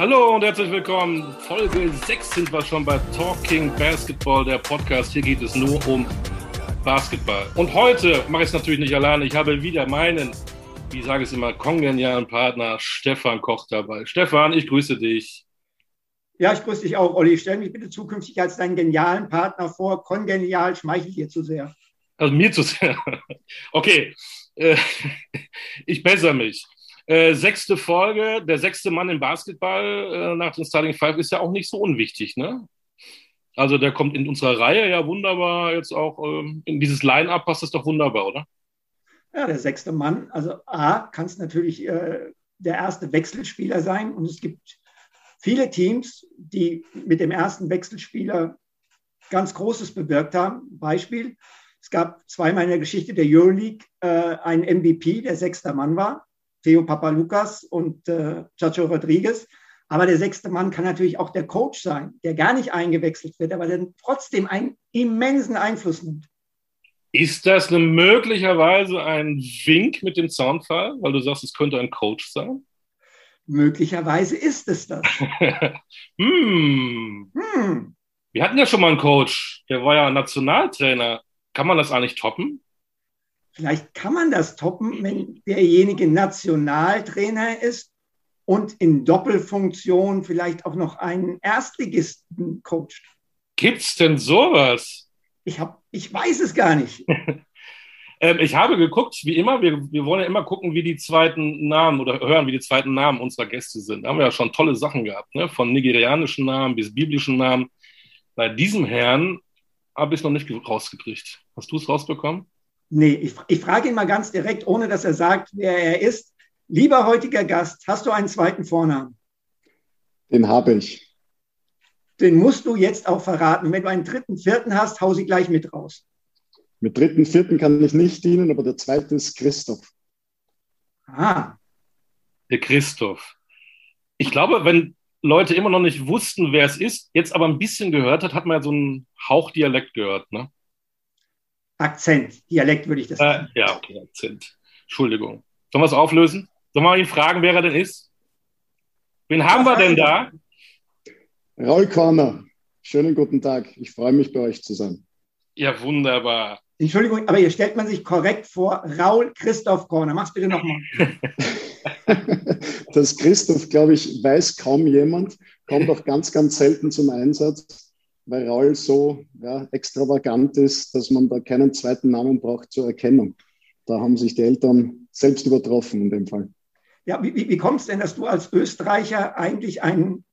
Hallo und herzlich willkommen. Folge 6 sind wir schon bei Talking Basketball, der Podcast. Hier geht es nur um Basketball. Und heute mache ich es natürlich nicht alleine. Ich habe wieder meinen, wie sage ich es immer, kongenialen Partner Stefan Koch dabei. Stefan, ich grüße dich. Ja, ich grüße dich auch, Olli. Stell mich bitte zukünftig als deinen genialen Partner vor. Kongenial schmeichelt dir zu sehr. Also mir zu sehr. Okay, äh, ich bessere mich. Äh, sechste Folge, der sechste Mann im Basketball äh, nach dem Starting Five ist ja auch nicht so unwichtig, ne? Also der kommt in unserer Reihe ja wunderbar jetzt auch ähm, in dieses Line-Up passt das doch wunderbar, oder? Ja, der sechste Mann. Also A, kann es natürlich äh, der erste Wechselspieler sein und es gibt viele Teams, die mit dem ersten Wechselspieler ganz Großes bewirkt haben. Beispiel, es gab zweimal in der Geschichte der Euroleague äh, einen MVP, der sechster Mann war. Theo Papalukas und äh, Chacho Rodriguez. Aber der sechste Mann kann natürlich auch der Coach sein, der gar nicht eingewechselt wird, aber der trotzdem einen immensen Einfluss nimmt. Ist das eine möglicherweise ein Wink mit dem Zaunfall, weil du sagst, es könnte ein Coach sein? Möglicherweise ist es das. hm. Hm. Wir hatten ja schon mal einen Coach, der war ja Nationaltrainer. Kann man das eigentlich toppen? Vielleicht kann man das toppen, wenn derjenige Nationaltrainer ist und in Doppelfunktion vielleicht auch noch einen Erstligisten coacht. Gibt's denn sowas? Ich, hab, ich weiß es gar nicht. ähm, ich habe geguckt, wie immer, wir, wir wollen ja immer gucken, wie die zweiten Namen oder hören, wie die zweiten Namen unserer Gäste sind. Da haben wir ja schon tolle Sachen gehabt, ne? von nigerianischen Namen bis biblischen Namen. Bei diesem Herrn habe ich es noch nicht rausgekriegt. Hast du es rausbekommen? Nee, ich, ich frage ihn mal ganz direkt, ohne dass er sagt, wer er ist. Lieber heutiger Gast, hast du einen zweiten Vornamen? Den habe ich. Den musst du jetzt auch verraten. Wenn du einen dritten, vierten hast, hau sie gleich mit raus. Mit dritten, vierten kann ich nicht dienen, aber der zweite ist Christoph. Ah. Der Christoph. Ich glaube, wenn Leute immer noch nicht wussten, wer es ist, jetzt aber ein bisschen gehört hat, hat man ja so einen Hauchdialekt gehört, ne? Akzent, Dialekt würde ich das sagen. Äh, ja, okay, Akzent. Entschuldigung. Sollen wir es auflösen? Sollen wir ihn fragen, wer er denn ist? Wen haben wir denn da? Raul Korner. Schönen guten Tag. Ich freue mich, bei euch zu sein. Ja, wunderbar. Entschuldigung, aber hier stellt man sich korrekt vor. Raul Christoph Korner. Mach's bitte nochmal. das Christoph, glaube ich, weiß kaum jemand. Kommt auch ganz, ganz selten zum Einsatz weil Raul so ja, extravagant ist, dass man da keinen zweiten Namen braucht zur Erkennung. Da haben sich die Eltern selbst übertroffen in dem Fall. Ja, wie, wie kommt es denn, dass du als Österreicher eigentlich einen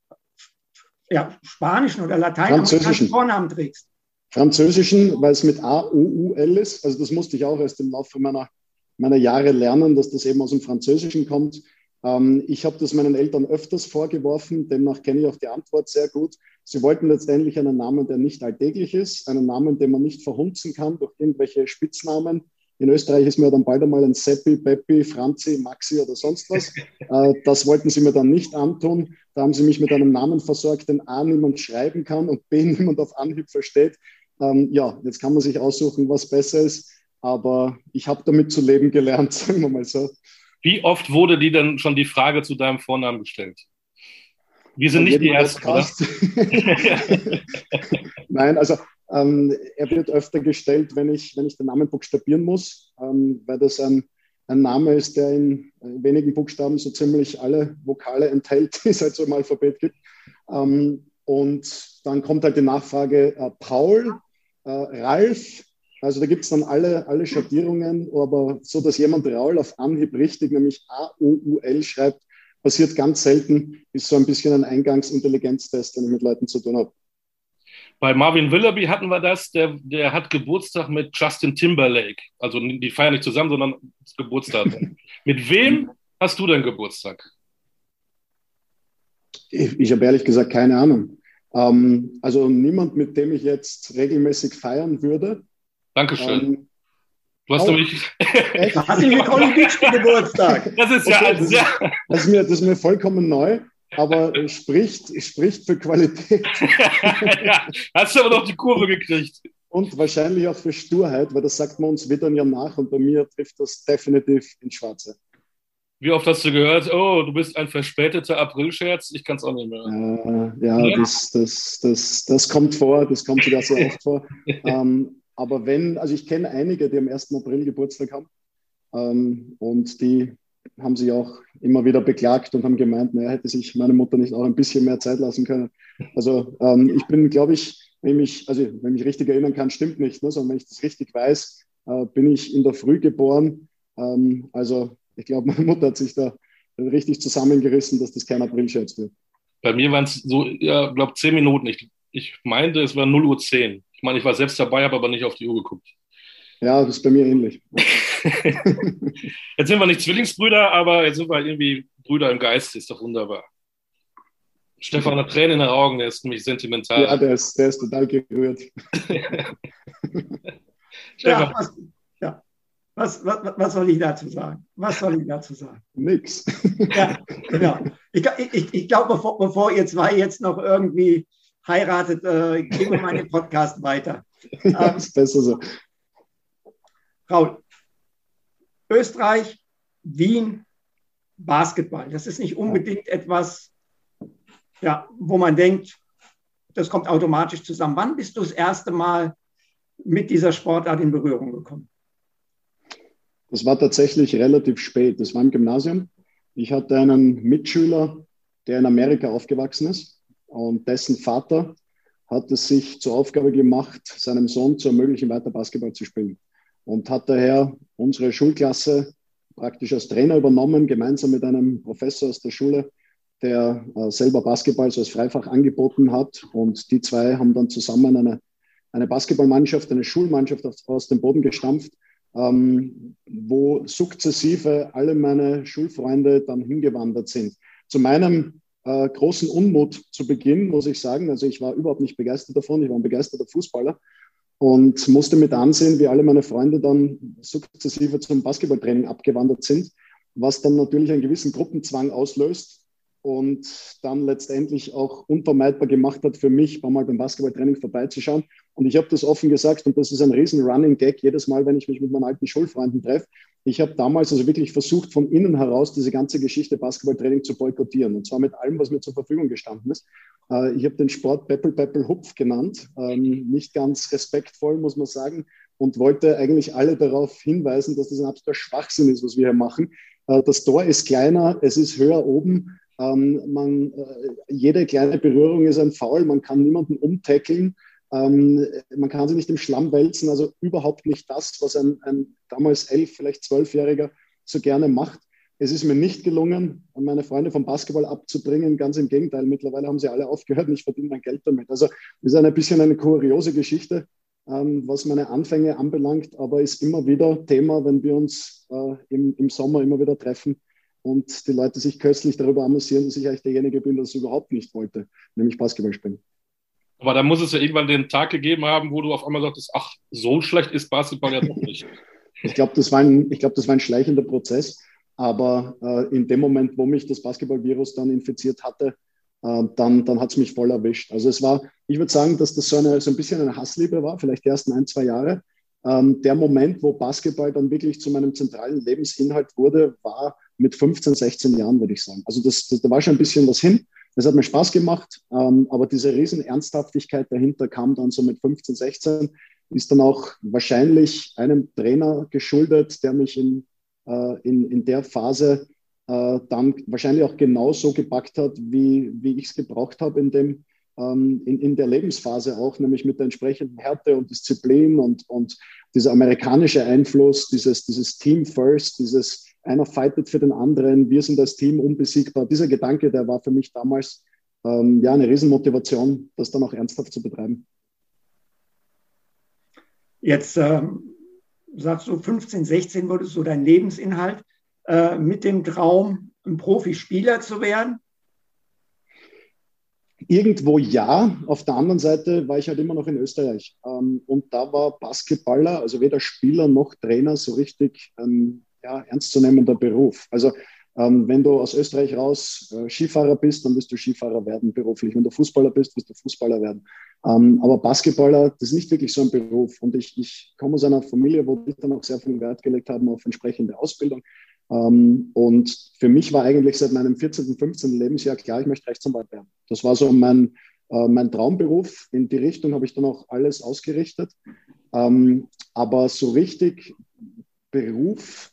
ja, spanischen oder lateinamerikanischen Vornamen trägst? Französischen, weil es mit A-U-U-L ist. Also das musste ich auch erst im Laufe meiner, meiner Jahre lernen, dass das eben aus dem Französischen kommt. Ähm, ich habe das meinen Eltern öfters vorgeworfen, demnach kenne ich auch die Antwort sehr gut. Sie wollten letztendlich einen Namen, der nicht alltäglich ist, einen Namen, den man nicht verhunzen kann durch irgendwelche Spitznamen. In Österreich ist mir dann bald einmal ein Seppi, Peppi, Franzi, Maxi oder sonst was. Äh, das wollten sie mir dann nicht antun. Da haben sie mich mit einem Namen versorgt, den A niemand schreiben kann und B niemand auf Anhieb versteht. Ähm, ja, jetzt kann man sich aussuchen, was besser ist. Aber ich habe damit zu leben gelernt, sagen wir mal so. Wie oft wurde dir denn schon die Frage zu deinem Vornamen gestellt? Wir sind nicht die Ersten? Nein, also ähm, er wird öfter gestellt, wenn ich, wenn ich den Namen buchstabieren muss, ähm, weil das ein, ein Name ist, der in wenigen Buchstaben so ziemlich alle Vokale enthält, die es halt so im Alphabet gibt. Ähm, und dann kommt halt die Nachfrage äh, Paul, äh, Ralf, also da gibt es dann alle, alle Schattierungen, aber so, dass jemand Raul auf Anhieb richtig, nämlich A-U-U-L schreibt, passiert ganz selten, ist so ein bisschen ein Eingangsintelligenztest, den ich mit Leuten zu tun habe. Bei Marvin Willoughby hatten wir das, der, der hat Geburtstag mit Justin Timberlake. Also die feiern nicht zusammen, sondern Geburtstag. mit wem hast du denn Geburtstag? Ich, ich habe ehrlich gesagt keine Ahnung. Ähm, also niemand, mit dem ich jetzt regelmäßig feiern würde. Dankeschön. Ähm, du hast oh, nämlich. Hast du mit Olli Beach Geburtstag? Das ist ja, okay, das, ist, das, ist mir, das ist mir vollkommen neu, aber spricht, spricht für Qualität. ja, hast du aber noch die Kurve gekriegt. Und wahrscheinlich auch für Sturheit, weil das sagt man uns wieder ja nach und bei mir trifft das definitiv ins Schwarze. Wie oft hast du gehört, oh, du bist ein verspäteter Aprilscherz? Ich kann es auch nicht mehr. Äh, ja, ja. Das, das, das, das kommt vor, das kommt sogar sehr oft vor. ähm, aber wenn, also ich kenne einige, die am 1. April Geburtstag haben ähm, und die haben sich auch immer wieder beklagt und haben gemeint, naja, hätte sich meine Mutter nicht auch ein bisschen mehr Zeit lassen können. Also ähm, ich bin, glaube ich, wenn ich, also wenn ich mich richtig erinnern kann, stimmt nicht, ne, sondern wenn ich das richtig weiß, äh, bin ich in der Früh geboren. Ähm, also ich glaube, meine Mutter hat sich da richtig zusammengerissen, dass das kein Aprilscherz wird. Bei mir waren es so, ja, glaube zehn Minuten. Ich, ich meinte, es war 0 Uhr 10. Ich meine, ich war selbst dabei, habe aber nicht auf die Uhr geguckt. Ja, das ist bei mir ähnlich. jetzt sind wir nicht Zwillingsbrüder, aber jetzt sind wir irgendwie Brüder im Geist. Ist doch wunderbar. Stefan hat Tränen in den Augen, der ist nämlich sentimental. Ja, der ist, der ist total gerührt. Stefan. Ja, was, ja. Was, was, was, soll ich dazu sagen? Was soll ich dazu sagen? Nix. Ja, genau. Ich, ich, ich glaube, bevor, bevor ihr zwei jetzt noch irgendwie heiratet, äh, gehen wir meinen Podcast weiter. Ja, ähm, ist besser so. Raul, Österreich, Wien, Basketball. Das ist nicht unbedingt etwas, ja, wo man denkt, das kommt automatisch zusammen. Wann bist du das erste Mal mit dieser Sportart in Berührung gekommen? Das war tatsächlich relativ spät. Das war im Gymnasium. Ich hatte einen Mitschüler, der in Amerika aufgewachsen ist und dessen Vater hat es sich zur Aufgabe gemacht, seinem Sohn zu ermöglichen, weiter Basketball zu spielen. Und hat daher unsere Schulklasse praktisch als Trainer übernommen, gemeinsam mit einem Professor aus der Schule, der äh, selber Basketball so als Freifach angeboten hat. Und die zwei haben dann zusammen eine, eine Basketballmannschaft, eine Schulmannschaft aus, aus dem Boden gestampft, ähm, wo sukzessive alle meine Schulfreunde dann hingewandert sind. Zu meinem äh, großen Unmut zu Beginn, muss ich sagen, also ich war überhaupt nicht begeistert davon, ich war ein begeisterter Fußballer und musste mit ansehen, wie alle meine Freunde dann sukzessive zum Basketballtraining abgewandert sind, was dann natürlich einen gewissen Gruppenzwang auslöst und dann letztendlich auch unvermeidbar gemacht hat für mich, mal beim Basketballtraining vorbeizuschauen. Und ich habe das offen gesagt und das ist ein riesen Running Gag jedes Mal, wenn ich mich mit meinen alten Schulfreunden treffe. Ich habe damals also wirklich versucht, von innen heraus diese ganze Geschichte Basketballtraining zu boykottieren und zwar mit allem, was mir zur Verfügung gestanden ist. Äh, ich habe den Sport Peppel Peppel Hupf genannt, ähm, nicht ganz respektvoll, muss man sagen, und wollte eigentlich alle darauf hinweisen, dass das ein absoluter Schwachsinn ist, was wir hier machen. Äh, das Tor ist kleiner, es ist höher oben ähm, man, äh, jede kleine Berührung ist ein Foul, man kann niemanden umtackeln, ähm, man kann sich nicht im Schlamm wälzen, also überhaupt nicht das, was ein, ein damals elf, vielleicht zwölfjähriger so gerne macht. Es ist mir nicht gelungen, meine Freunde vom Basketball abzubringen. Ganz im Gegenteil, mittlerweile haben sie alle aufgehört und ich verdiene mein Geld damit. Also ist ein bisschen eine kuriose Geschichte, ähm, was meine Anfänge anbelangt, aber ist immer wieder Thema, wenn wir uns äh, im, im Sommer immer wieder treffen und die Leute sich köstlich darüber amüsieren, dass ich eigentlich derjenige bin, der es überhaupt nicht wollte, nämlich Basketball spielen. Aber da muss es ja irgendwann den Tag gegeben haben, wo du auf einmal sagtest, ach, so schlecht ist Basketball ja doch nicht. ich glaube, das, war ein, glaub, das war ein schleichender Prozess. Aber äh, in dem Moment, wo mich das Basketballvirus dann infiziert hatte, äh, dann, dann hat es mich voll erwischt. Also es war, ich würde sagen, dass das so, eine, so ein bisschen eine Hassliebe war, vielleicht die ersten ein, zwei Jahre. Ähm, der Moment, wo Basketball dann wirklich zu meinem zentralen Lebensinhalt wurde, war mit 15, 16 Jahren, würde ich sagen. Also das, das, da war schon ein bisschen was hin. Das hat mir Spaß gemacht, ähm, aber diese riesen Ernsthaftigkeit dahinter kam dann so mit 15, 16, ist dann auch wahrscheinlich einem Trainer geschuldet, der mich in, äh, in, in der Phase äh, dann wahrscheinlich auch genauso gepackt hat, wie, wie ich es gebraucht habe in, ähm, in, in der Lebensphase auch, nämlich mit der entsprechenden Härte und Disziplin und, und dieser amerikanische Einfluss, dieses, dieses Team First, dieses einer fightet für den anderen, wir sind als Team unbesiegbar. Dieser Gedanke, der war für mich damals ähm, ja eine Riesenmotivation, das dann auch ernsthaft zu betreiben. Jetzt ähm, sagst du, 15, 16 wurde so dein Lebensinhalt äh, mit dem Traum, ein Profispieler zu werden? Irgendwo ja. Auf der anderen Seite war ich halt immer noch in Österreich. Ähm, und da war Basketballer, also weder Spieler noch Trainer, so richtig ein ja, ernstzunehmender Beruf. Also ähm, wenn du aus Österreich raus äh, Skifahrer bist, dann wirst du Skifahrer werden beruflich. Wenn du Fußballer bist, wirst du Fußballer werden. Ähm, aber Basketballer, das ist nicht wirklich so ein Beruf. Und ich, ich komme aus einer Familie, wo die dann auch sehr viel Wert gelegt haben auf entsprechende Ausbildung. Ähm, und für mich war eigentlich seit meinem 14., 15. Lebensjahr klar, ich möchte Rechtsanwalt werden. Das war so mein, äh, mein Traumberuf. In die Richtung habe ich dann auch alles ausgerichtet. Ähm, aber so richtig Beruf,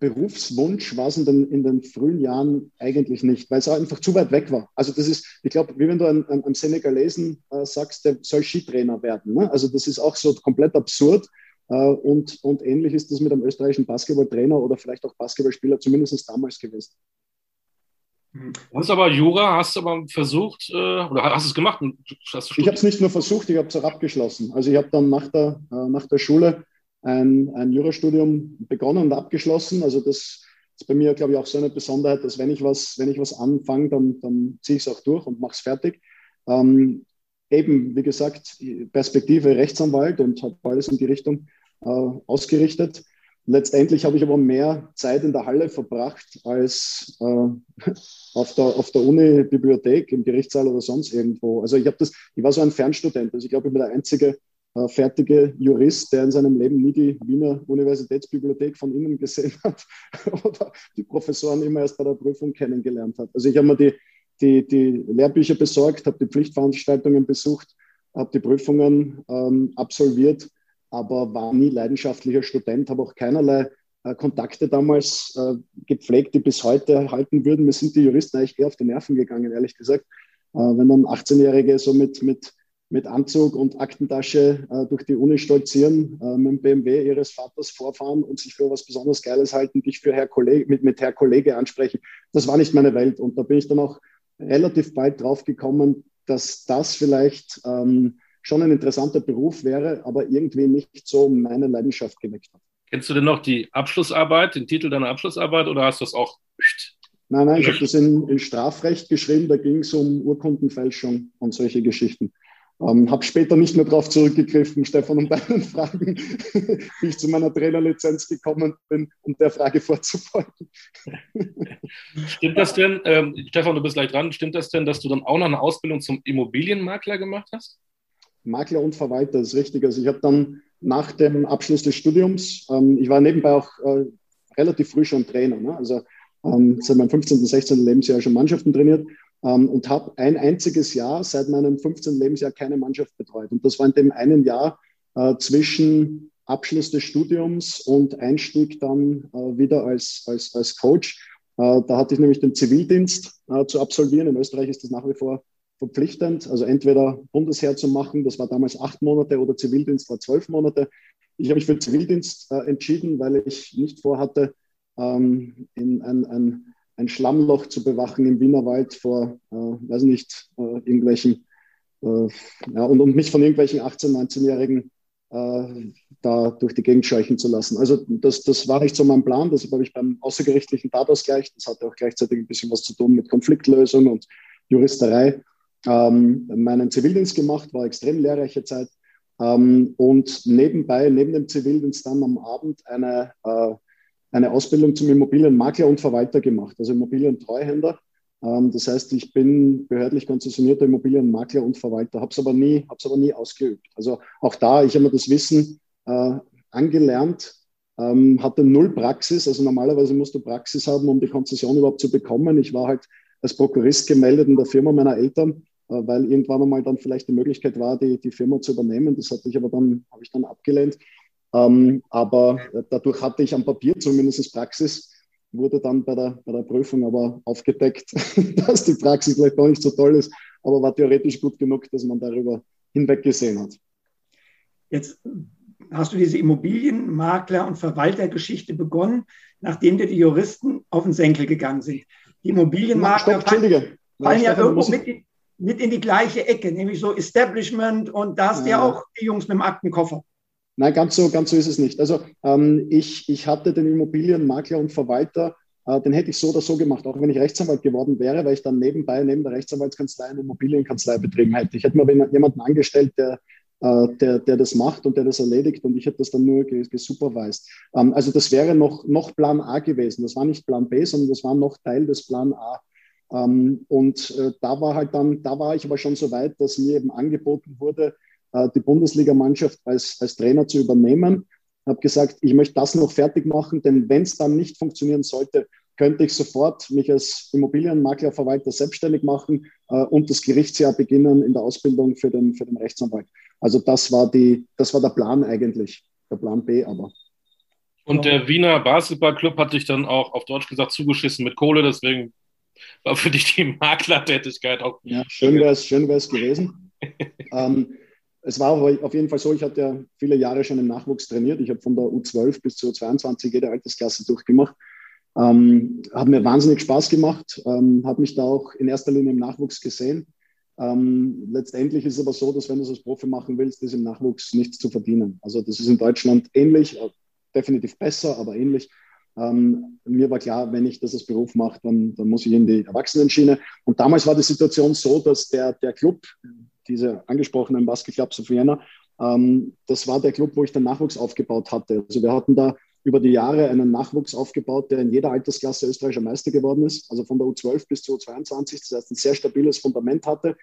Berufswunsch war es in den, in den frühen Jahren eigentlich nicht, weil es einfach zu weit weg war. Also das ist, ich glaube, wie wenn du einem, einem Senegalesen äh, sagst, der soll Skitrainer werden. Ne? Also das ist auch so komplett absurd. Äh, und, und ähnlich ist das mit einem österreichischen Basketballtrainer oder vielleicht auch Basketballspieler zumindest damals gewesen. Du hast aber Jura, hast du aber versucht, äh, oder hast du es gemacht? ich habe es nicht nur versucht, ich habe es auch abgeschlossen. Also ich habe dann nach der, äh, nach der Schule ein, ein Jurastudium begonnen und abgeschlossen. Also das ist bei mir, glaube ich, auch so eine Besonderheit, dass wenn ich was, wenn ich was anfange, dann, dann ziehe ich es auch durch und mache es fertig. Ähm, eben, wie gesagt, Perspektive Rechtsanwalt und habe alles in die Richtung äh, ausgerichtet. Letztendlich habe ich aber mehr Zeit in der Halle verbracht als äh, auf der, auf der Uni-Bibliothek, im Gerichtssaal oder sonst irgendwo. Also ich habe das, ich war so ein Fernstudent. Also ich glaube, ich bin der einzige äh, fertige Jurist, der in seinem Leben nie die Wiener Universitätsbibliothek von innen gesehen hat oder die Professoren immer erst bei der Prüfung kennengelernt hat. Also ich habe mir die, die, die Lehrbücher besorgt, habe die Pflichtveranstaltungen besucht, habe die Prüfungen ähm, absolviert, aber war nie leidenschaftlicher Student, habe auch keinerlei äh, Kontakte damals äh, gepflegt, die bis heute halten würden. Mir sind die Juristen eigentlich eher auf die Nerven gegangen, ehrlich gesagt. Äh, wenn dann 18-Jährige so mit, mit mit Anzug und Aktentasche äh, durch die Uni stolzieren, äh, mit dem BMW ihres Vaters vorfahren und sich für was besonders Geiles halten, dich für Herr Kollege, mit, mit Herr Kollege ansprechen. Das war nicht meine Welt. Und da bin ich dann auch relativ bald drauf gekommen, dass das vielleicht ähm, schon ein interessanter Beruf wäre, aber irgendwie nicht so meine Leidenschaft geweckt hat. Kennst du denn noch die Abschlussarbeit, den Titel deiner Abschlussarbeit oder hast du das auch? Nein, nein, ich habe das in, in Strafrecht geschrieben, da ging es um Urkundenfälschung und solche Geschichten. Ähm, habe später nicht mehr darauf zurückgegriffen, Stefan, um deinen Fragen, wie ich zu meiner Trainerlizenz gekommen bin, um der Frage vorzufolgen. Stimmt das denn, ähm, Stefan, du bist gleich dran, stimmt das denn, dass du dann auch noch eine Ausbildung zum Immobilienmakler gemacht hast? Makler und Verwalter ist richtig. Also ich habe dann nach dem Abschluss des Studiums, ähm, ich war nebenbei auch äh, relativ früh schon Trainer, ne? also ähm, seit meinem 15., 16. Lebensjahr schon Mannschaften trainiert ähm, und habe ein einziges Jahr seit meinem 15. Lebensjahr keine Mannschaft betreut. Und das war in dem einen Jahr äh, zwischen Abschluss des Studiums und Einstieg dann äh, wieder als, als, als Coach. Äh, da hatte ich nämlich den Zivildienst äh, zu absolvieren. In Österreich ist das nach wie vor verpflichtend, also entweder Bundesheer zu machen, das war damals acht Monate, oder Zivildienst war zwölf Monate. Ich habe mich für Zivildienst äh, entschieden, weil ich nicht vorhatte, ähm, in ein, ein ein Schlammloch zu bewachen im Wienerwald vor, äh, weiß nicht, äh, irgendwelchen, äh, ja, und, und mich von irgendwelchen 18-, 19-Jährigen äh, da durch die Gegend scheuchen zu lassen. Also das, das war nicht so mein Plan, deshalb habe ich beim außergerichtlichen Tatausgleich, das hatte auch gleichzeitig ein bisschen was zu tun mit Konfliktlösung und Juristerei, ähm, meinen Zivildienst gemacht, war extrem lehrreiche Zeit. Ähm, und nebenbei, neben dem Zivildienst dann am Abend eine äh, eine Ausbildung zum Immobilienmakler und Verwalter gemacht, also Immobilientreuhänder. Ähm, das heißt, ich bin behördlich konzessionierter Immobilienmakler und Verwalter, habe es aber nie, aber nie ausgeübt. Also auch da, ich habe mir das Wissen äh, angelernt, ähm, hatte null Praxis. Also normalerweise musst du Praxis haben, um die Konzession überhaupt zu bekommen. Ich war halt als Prokurist gemeldet in der Firma meiner Eltern, äh, weil irgendwann einmal dann vielleicht die Möglichkeit war, die, die Firma zu übernehmen. Das hatte ich aber dann, habe ich dann abgelehnt. Ähm, aber dadurch hatte ich am Papier zumindest Praxis, wurde dann bei der, bei der Prüfung aber aufgedeckt, dass die Praxis vielleicht doch nicht so toll ist, aber war theoretisch gut genug, dass man darüber hinweggesehen hat. Jetzt hast du diese Immobilienmakler- und Verwaltergeschichte begonnen, nachdem dir die Juristen auf den Senkel gegangen sind. Die Immobilienmakler Stopp, fallen, fallen ja irgendwo mit in, mit in, die gleiche Ecke, nämlich so Establishment und da hast ja. ja auch die Jungs mit dem Aktenkoffer. Nein, ganz so, ganz so ist es nicht. Also ähm, ich, ich hatte den Immobilienmakler und Verwalter, äh, den hätte ich so oder so gemacht, auch wenn ich Rechtsanwalt geworden wäre, weil ich dann nebenbei, neben der Rechtsanwaltskanzlei, eine Immobilienkanzlei betrieben hätte. Ich hätte mir jemanden angestellt, der, äh, der, der das macht und der das erledigt und ich hätte das dann nur gesupervised. Ähm, also das wäre noch, noch Plan A gewesen. Das war nicht Plan B, sondern das war noch Teil des Plan A. Ähm, und äh, da war halt dann, da war ich aber schon so weit, dass mir eben angeboten wurde, die Bundesligamannschaft als, als Trainer zu übernehmen. habe gesagt, ich möchte das noch fertig machen, denn wenn es dann nicht funktionieren sollte, könnte ich sofort mich als Immobilienmaklerverwalter selbstständig machen äh, und das Gerichtsjahr beginnen in der Ausbildung für den, für den Rechtsanwalt. Also das war, die, das war der Plan eigentlich, der Plan B aber. Und der Wiener Basketballclub hat dich dann auch auf Deutsch gesagt zugeschissen mit Kohle, deswegen war für dich die Maklertätigkeit auch. Ja, schön wäre es schön gewesen. ähm, es war auf jeden Fall so, ich hatte ja viele Jahre schon im Nachwuchs trainiert. Ich habe von der U12 bis zur U22 jede Altersklasse durchgemacht. Ähm, hat mir wahnsinnig Spaß gemacht, ähm, habe mich da auch in erster Linie im Nachwuchs gesehen. Ähm, letztendlich ist es aber so, dass wenn du es als Profi machen willst, ist im Nachwuchs nichts zu verdienen. Also das ist in Deutschland ähnlich, äh, definitiv besser, aber ähnlich. Ähm, mir war klar, wenn ich das als Beruf mache, dann, dann muss ich in die Erwachsenenschiene. Und damals war die Situation so, dass der, der Club, diese angesprochenen Basketclubs of Vienna, ähm, das war der Club, wo ich den Nachwuchs aufgebaut hatte. Also wir hatten da über die Jahre einen Nachwuchs aufgebaut, der in jeder Altersklasse österreichischer Meister geworden ist, also von der U12 bis zur U22, das heißt ein sehr stabiles Fundament hatte.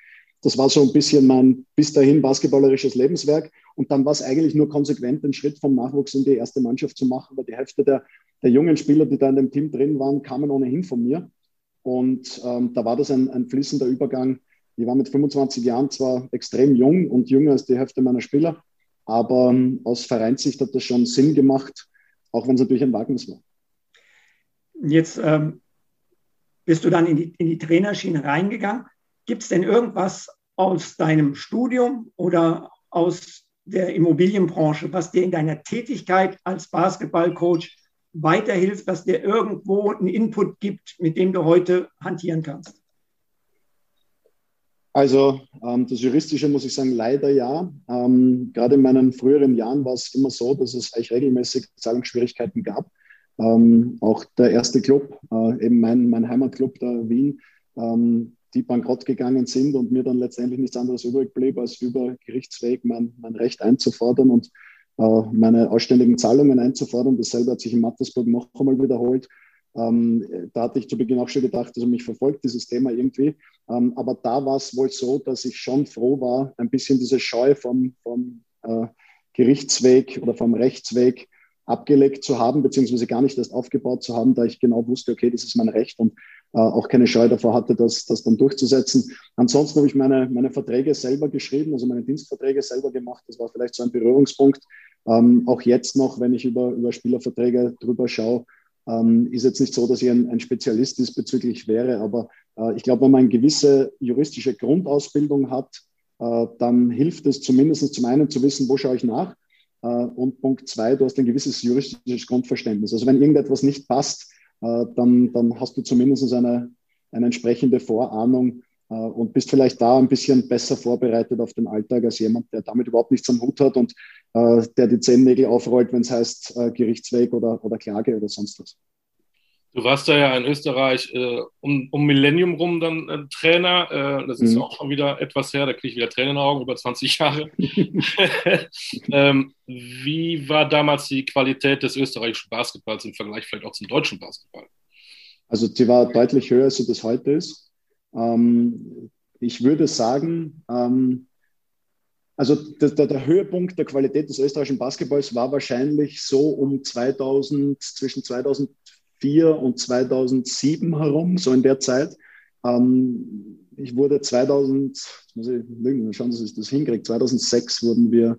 Das war so ein bisschen mein bis dahin basketballerisches Lebenswerk. Und dann war es eigentlich nur konsequent, den Schritt vom Nachwuchs in die erste Mannschaft zu machen, weil die Hälfte der, der jungen Spieler, die da in dem Team drin waren, kamen ohnehin von mir. Und ähm, da war das ein, ein fließender Übergang. Ich war mit 25 Jahren zwar extrem jung und jünger als die Hälfte meiner Spieler, aber ähm, aus Vereinssicht hat das schon Sinn gemacht, auch wenn es natürlich ein Wagnis war. Jetzt ähm, bist du dann in die, in die Trainerschiene reingegangen. Gibt es denn irgendwas aus deinem Studium oder aus der Immobilienbranche, was dir in deiner Tätigkeit als Basketballcoach weiterhilft, was dir irgendwo einen Input gibt, mit dem du heute hantieren kannst? Also ähm, das Juristische muss ich sagen, leider ja. Ähm, gerade in meinen früheren Jahren war es immer so, dass es eigentlich regelmäßig Zahlungsschwierigkeiten gab. Ähm, auch der erste Club, äh, eben mein, mein Heimatclub der Wien, ähm, die bankrott gegangen sind und mir dann letztendlich nichts anderes übrig blieb, als über Gerichtsweg mein, mein Recht einzufordern und äh, meine ausständigen Zahlungen einzufordern. Dasselbe hat sich in Mattersburg noch einmal wiederholt. Ähm, da hatte ich zu Beginn auch schon gedacht, also mich verfolgt dieses Thema irgendwie. Ähm, aber da war es wohl so, dass ich schon froh war, ein bisschen diese Scheu vom, vom äh, Gerichtsweg oder vom Rechtsweg abgelegt zu haben, beziehungsweise gar nicht erst aufgebaut zu haben, da ich genau wusste, okay, das ist mein Recht und äh, auch keine Scheu davor hatte, das, das dann durchzusetzen. Ansonsten habe ich meine, meine Verträge selber geschrieben, also meine Dienstverträge selber gemacht. Das war vielleicht so ein Berührungspunkt. Ähm, auch jetzt noch, wenn ich über, über Spielerverträge drüber schaue, ähm, ist jetzt nicht so, dass ich ein, ein Spezialist diesbezüglich wäre, aber äh, ich glaube, wenn man eine gewisse juristische Grundausbildung hat, äh, dann hilft es zumindest zum einen zu wissen, wo schaue ich nach. Äh, und Punkt zwei, du hast ein gewisses juristisches Grundverständnis. Also wenn irgendetwas nicht passt, äh, dann, dann hast du zumindest eine, eine entsprechende Vorahnung, und bist vielleicht da ein bisschen besser vorbereitet auf den Alltag als jemand, der damit überhaupt nichts am Hut hat und äh, der die Zehennägel aufrollt, wenn es heißt äh, Gerichtsweg oder, oder Klage oder sonst was. Du warst da ja in Österreich äh, um, um Millennium rum dann äh, Trainer. Äh, das ist mhm. auch schon wieder etwas her, da kriege ich wieder Tränen in den Augen, über 20 Jahre. ähm, wie war damals die Qualität des österreichischen Basketballs im Vergleich vielleicht auch zum deutschen Basketball? Also sie war deutlich höher, als sie das heute ist. Ähm, ich würde sagen, ähm, also der, der, Höhepunkt der Qualität des österreichischen Basketballs war wahrscheinlich so um 2000, zwischen 2004 und 2007 herum, so in der Zeit. Ähm, ich wurde 2000, muss ich lügen, schauen dass ich das hinkriege, 2006 wurden wir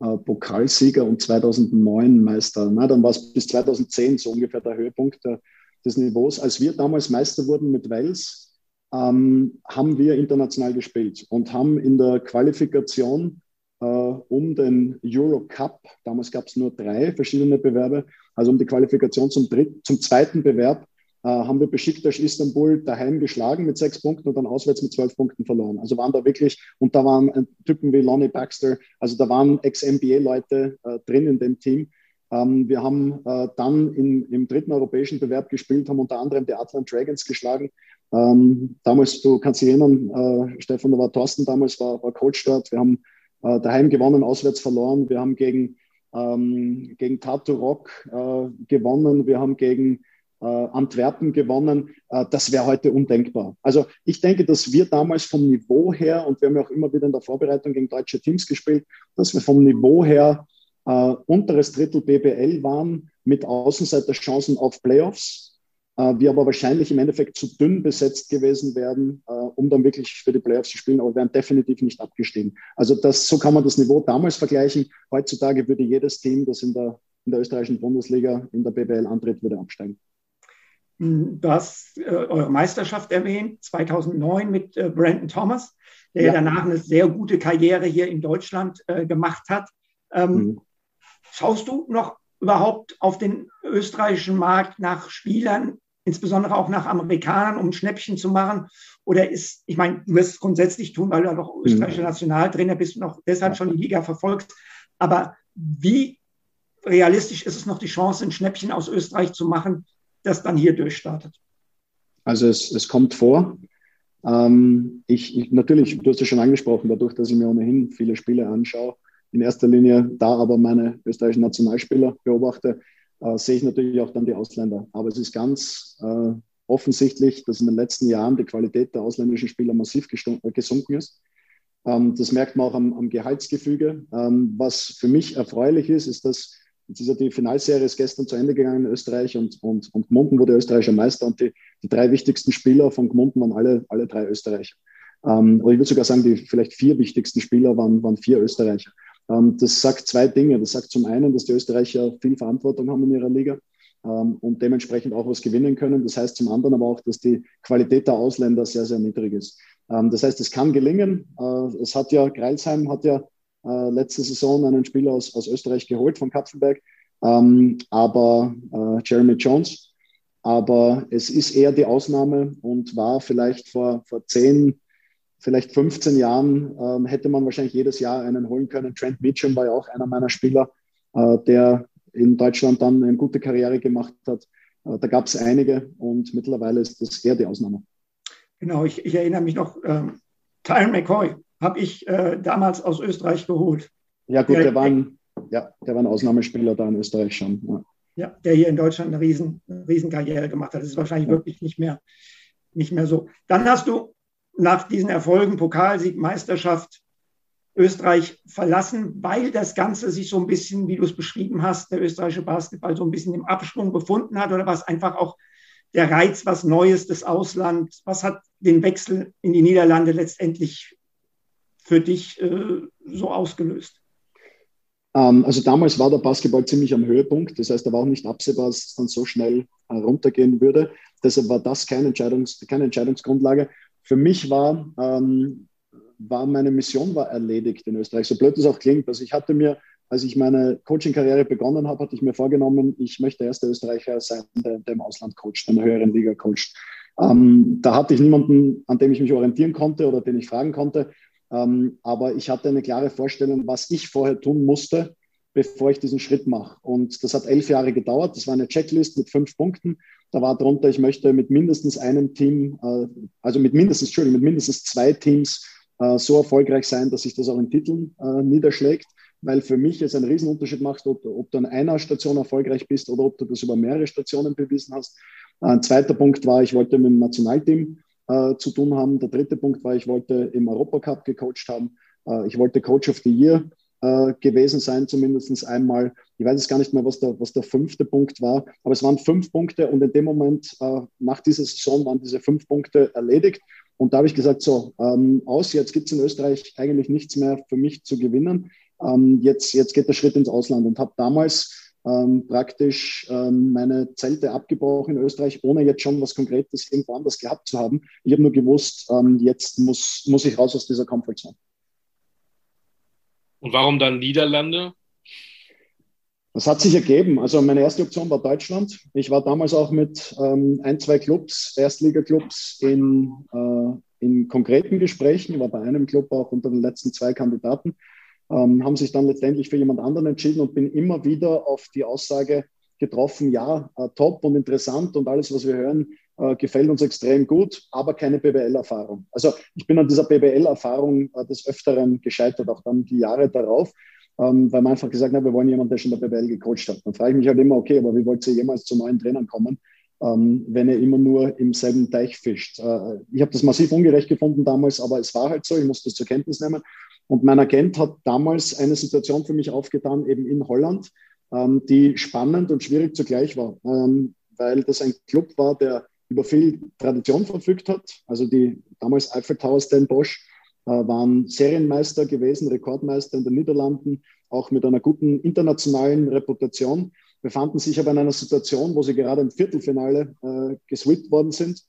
äh, Pokalsieger und 2009 Meister. Na, dann war es bis 2010 so ungefähr der Höhepunkt der, des Niveaus. Als wir damals Meister wurden mit Wales, ähm, haben wir international gespielt und haben in der Qualifikation äh, um den Euro Cup, damals gab es nur drei verschiedene Bewerbe, also um die Qualifikation zum, dritt, zum zweiten Bewerb, äh, haben wir Besiktas Istanbul daheim geschlagen mit sechs Punkten und dann auswärts mit zwölf Punkten verloren. Also waren da wirklich, und da waren äh, Typen wie Lonnie Baxter, also da waren Ex-NBA-Leute äh, drin in dem Team. Ähm, wir haben äh, dann in, im dritten europäischen Bewerb gespielt, haben unter anderem die Atlant Dragons geschlagen ähm, damals, du kannst dich erinnern, äh, Stefan, da war Thorsten damals, war, war Coach dort. Wir haben äh, daheim gewonnen, auswärts verloren. Wir haben gegen, ähm, gegen Tartu Rock äh, gewonnen. Wir haben gegen äh, Antwerpen gewonnen. Äh, das wäre heute undenkbar. Also ich denke, dass wir damals vom Niveau her, und wir haben ja auch immer wieder in der Vorbereitung gegen deutsche Teams gespielt, dass wir vom Niveau her äh, unteres Drittel BBL waren mit Außenseiterchancen auf Playoffs, äh, wir aber wahrscheinlich im Endeffekt zu dünn besetzt gewesen wären, äh, um dann wirklich für die Playoffs zu spielen, aber wären definitiv nicht abgestiegen. Also das, so kann man das Niveau damals vergleichen. Heutzutage würde jedes Team, das in der, in der österreichischen Bundesliga in der BBL antritt, würde absteigen. Hm, du hast äh, eure Meisterschaft erwähnt, 2009 mit äh, Brandon Thomas, der ja. danach eine sehr gute Karriere hier in Deutschland äh, gemacht hat. Ähm, mhm. Schaust du noch überhaupt auf den österreichischen Markt nach Spielern, insbesondere auch nach Amerikanern, um Schnäppchen zu machen? Oder ist, ich meine, du wirst es grundsätzlich tun, weil du noch mhm. österreichischer Nationaltrainer bist und auch deshalb schon die Liga verfolgst. Aber wie realistisch ist es noch die Chance, ein Schnäppchen aus Österreich zu machen, das dann hier durchstartet? Also es, es kommt vor. Ähm, ich, ich, natürlich, du hast es schon angesprochen, dadurch, dass ich mir ohnehin viele Spiele anschaue, in erster Linie da aber meine österreichischen Nationalspieler beobachte, äh, sehe ich natürlich auch dann die Ausländer. Aber es ist ganz äh, offensichtlich, dass in den letzten Jahren die Qualität der ausländischen Spieler massiv gesunken ist. Ähm, das merkt man auch am, am Gehaltsgefüge. Ähm, was für mich erfreulich ist, ist, dass Jetzt ist ja die Finalserie ist gestern zu Ende gegangen in Österreich und, und, und Gmunden wurde österreichischer Meister und die, die drei wichtigsten Spieler von Gmunden waren alle, alle drei Österreicher. Ähm, oder ich würde sogar sagen, die vielleicht vier wichtigsten Spieler waren, waren vier Österreicher. Ähm, das sagt zwei Dinge. Das sagt zum einen, dass die Österreicher viel Verantwortung haben in ihrer Liga ähm, und dementsprechend auch was gewinnen können. Das heißt zum anderen aber auch, dass die Qualität der Ausländer sehr, sehr niedrig ist. Ähm, das heißt, es kann gelingen. Äh, es hat ja, Greilsheim hat ja äh, letzte Saison einen Spieler aus, aus Österreich geholt von Kapfenberg, aber äh, Jeremy Jones. Aber es ist eher die Ausnahme und war vielleicht vor, vor 10, vielleicht 15 Jahren, ähm, hätte man wahrscheinlich jedes Jahr einen holen können. Trent Mitchum war ja auch einer meiner Spieler, äh, der in Deutschland dann eine gute Karriere gemacht hat. Äh, da gab es einige und mittlerweile ist das eher die Ausnahme. Genau, ich, ich erinnere mich noch, ähm, Tyron McCoy habe ich äh, damals aus Österreich geholt. Ja, gut, der, der, war ein, ja, der war ein Ausnahmespieler da in Österreich schon. Ja, ja der hier in Deutschland eine, riesen, eine Riesenkarriere gemacht hat. Das ist wahrscheinlich ja. wirklich nicht mehr, nicht mehr so. Dann hast du nach diesen Erfolgen, Pokalsieg, Meisterschaft, Österreich verlassen, weil das Ganze sich so ein bisschen, wie du es beschrieben hast, der österreichische Basketball so ein bisschen im Absprung befunden hat oder was einfach auch der Reiz, was Neues, das Ausland, was hat den Wechsel in die Niederlande letztendlich für dich äh, so ausgelöst? Ähm, also damals war der Basketball ziemlich am Höhepunkt. Das heißt, da war auch nicht absehbar, dass es dann so schnell äh, runtergehen würde. Deshalb war das keine, Entscheidungs-, keine Entscheidungsgrundlage. Für mich war, ähm, war meine Mission war erledigt in Österreich. So blöd es auch klingt. Also ich hatte mir, als ich meine Coaching-Karriere begonnen habe, hatte ich mir vorgenommen, ich möchte der erste Österreicher sein, der, der im Ausland coacht, in der höheren Liga coacht. Ähm, da hatte ich niemanden, an dem ich mich orientieren konnte oder den ich fragen konnte. Ähm, aber ich hatte eine klare Vorstellung, was ich vorher tun musste, bevor ich diesen Schritt mache. Und das hat elf Jahre gedauert. Das war eine Checklist mit fünf Punkten. Da war drunter, ich möchte mit mindestens einem Team, äh, also mit mindestens, Entschuldigung, mit mindestens zwei Teams äh, so erfolgreich sein, dass sich das auch in Titeln äh, niederschlägt. Weil für mich es einen Riesenunterschied macht, ob, ob, du an einer Station erfolgreich bist oder ob du das über mehrere Stationen bewiesen hast. Ein zweiter Punkt war, ich wollte mit dem Nationalteam äh, zu tun haben. Der dritte Punkt war, ich wollte im Europacup gecoacht haben. Äh, ich wollte Coach of the Year äh, gewesen sein, zumindest einmal. Ich weiß jetzt gar nicht mehr, was der, was der fünfte Punkt war, aber es waren fünf Punkte und in dem Moment, äh, nach dieser Saison, waren diese fünf Punkte erledigt. Und da habe ich gesagt, so, ähm, aus, jetzt gibt es in Österreich eigentlich nichts mehr für mich zu gewinnen. Ähm, jetzt, jetzt geht der Schritt ins Ausland und habe damals ähm, praktisch ähm, meine Zelte abgebrochen in Österreich, ohne jetzt schon was Konkretes irgendwo anders gehabt zu haben. Ich habe nur gewusst, ähm, jetzt muss, muss ich raus aus dieser Comfortzone. Und warum dann Niederlande? Das hat sich ergeben. Also meine erste Option war Deutschland. Ich war damals auch mit ähm, ein, zwei Clubs, Erstliga-Clubs in, äh, in konkreten Gesprächen. Ich war bei einem Club auch unter den letzten zwei Kandidaten ähm, haben sich dann letztendlich für jemand anderen entschieden und bin immer wieder auf die Aussage getroffen, ja, äh, top und interessant und alles, was wir hören, äh, gefällt uns extrem gut, aber keine BBL-Erfahrung. Also ich bin an dieser BBL-Erfahrung äh, des Öfteren gescheitert, auch dann die Jahre darauf, ähm, weil man einfach gesagt hat, wir wollen jemanden, der schon der BBL gecoacht hat. Dann frage ich mich halt immer, okay, aber wie wollt ihr jemals zu neuen Trainern kommen, ähm, wenn ihr immer nur im selben Teich fischt? Äh, ich habe das massiv ungerecht gefunden damals, aber es war halt so, ich muss das zur Kenntnis nehmen Und mein Agent hat damals eine Situation für mich aufgetan, eben in Holland, ähm, die spannend und schwierig zugleich war, ähm, weil das ein Club war, der über viel Tradition verfügt hat. Also die damals Eiffel Tower Stan Bosch äh, waren Serienmeister gewesen, Rekordmeister in den Niederlanden, auch mit einer guten internationalen Reputation, befanden sich aber in einer Situation, wo sie gerade im Viertelfinale äh, geswitcht worden sind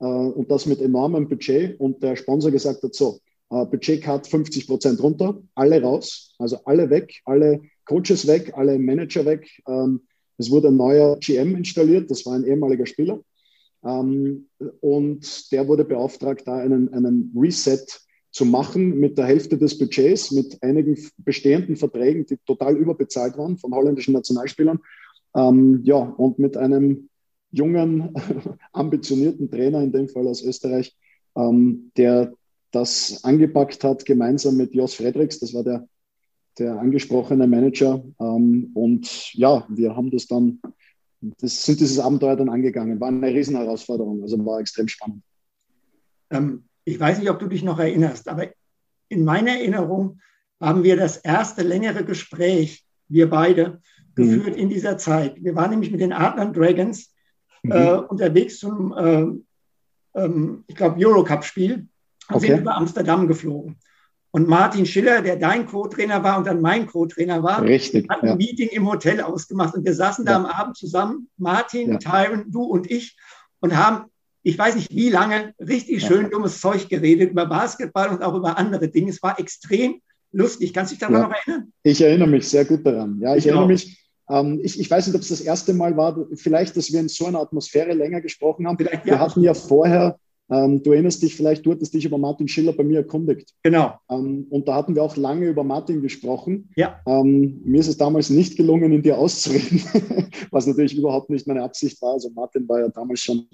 äh, und das mit enormem Budget und der Sponsor gesagt hat, so, äh, Budgetcut 50 Prozent runter, alle raus, also alle weg, alle Coaches weg, alle Manager weg. Ähm, es wurde ein neuer GM installiert, das war ein ehemaliger Spieler. Ähm, und der wurde beauftragt, da einen, einen Reset zu machen mit der Hälfte des Budgets, mit einigen bestehenden Verträgen, die total überbezahlt waren von holländischen Nationalspielern. Ähm, ja, und mit einem jungen, ambitionierten Trainer, in dem Fall aus Österreich, ähm, der das angepackt hat, gemeinsam mit Jos Fredericks, das war der, der angesprochene Manager. Ähm, und ja, wir haben das dann, das sind dieses Abenteuer dann angegangen. War eine Riesenherausforderung, also war extrem spannend. Ähm, ich weiß nicht, ob du dich noch erinnerst, aber in meiner Erinnerung haben wir das erste längere Gespräch, wir beide, mhm. geführt in dieser Zeit. Wir waren nämlich mit den Adler Dragons mhm. äh, unterwegs zum, äh, ähm, ich glaube, Eurocup-Spiel und okay. sind über Amsterdam geflogen. Und Martin Schiller, der dein Co-Trainer war und dann mein Co-Trainer war, Richtig, hat ein ja. Meeting im Hotel ausgemacht. Und wir saßen da am Abend zusammen, Martin, ja. Tyron, du und ich, und haben ich weiß nicht wie lange, richtig schön dummes Zeug geredet über Basketball und auch über andere Dinge. Es war extrem lustig. Kannst du dich daran ja. noch erinnern? Ich erinnere mich sehr gut daran. Ja, ich, ich erinnere auch. mich. Ähm, ich, ich, weiß nicht, ob es das erste Mal war, vielleicht, dass wir in so einer Atmosphäre länger gesprochen haben. Vielleicht, wir ja. hatten ja vorher, ähm, du erinnerst dich vielleicht, du hattest dich über Martin Schiller bei mir erkundigt. Genau. Ähm, und da hatten wir auch lange über Martin gesprochen. Ja. Ähm, mir ist es damals nicht gelungen, in dir auszureden, was natürlich überhaupt nicht meine Absicht war. Also Martin war ja damals schon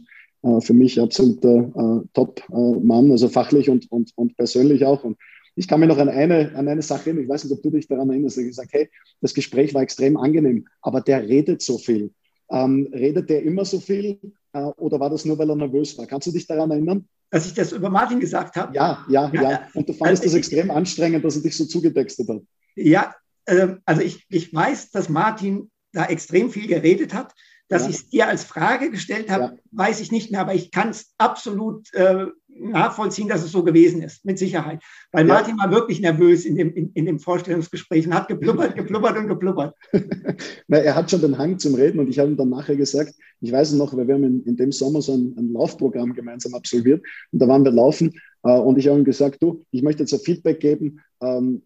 äh, für mich absoluter äh, Top-Mann, also fachlich und, und, und persönlich auch. Und ich kann mich noch an eine, an eine Sache erinnern, ich weiß nicht, ob du dich daran erinnerst, ich gesagt, hey, das Gespräch war extrem angenehm, aber der redet so viel. Ähm, redet der immer so viel äh, oder war das nur, weil er nervös war? Kannst du dich daran erinnern? Dass ich das über Martin gesagt habe? Ja, ja, ja. ja. Und du fandest also das extrem anstrengend, dass er dich so zugetextet hat. Ja, äh, also ich, ich weiß, dass Martin da extrem viel geredet hat. Dass ja. ich es dir als Frage gestellt habe, ja. weiß ich nicht mehr, aber ich kann es absolut äh, nachvollziehen, dass es so gewesen ist, mit Sicherheit. Weil ja. Martin war wirklich nervös in dem, in, in dem Vorstellungsgespräch und hat gepluppert, gepluppert und gepluppert. Na, er hat schon den Hang zum Reden und ich habe ihm dann nachher gesagt, ich weiß noch, weil wir haben in, in dem Sommer so ein, ein, Laufprogramm gemeinsam absolviert und da waren wir laufen äh, und ich habe ihm gesagt, du, ich möchte jetzt ein Feedback geben. Ähm,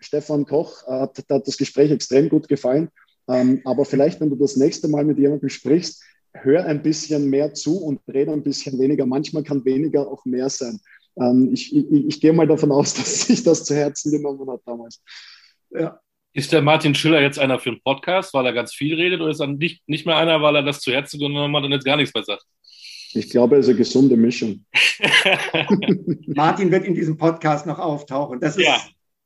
Stefan Koch äh, hat, hat das Gespräch extrem gut gefallen ähm, aber vielleicht, wenn du das nächste Mal mit jemandem sprichst, hör ein bisschen mehr zu und rede ein bisschen weniger. Manchmal kann weniger auch mehr sein. Ähm, ich, ich, ich gehe mal davon aus, dass sich das zu Herzen genommen hat damals. Ja. Ist der Martin Schiller jetzt einer für einen Podcast, weil er ganz viel redet, oder ist er nicht, nicht mehr einer, weil er das zu Herzen genommen hat und jetzt gar nichts mehr sagt? Ich glaube, es ist eine gesunde Mischung. Martin wird in diesem Podcast noch auftauchen. Das ist, ja.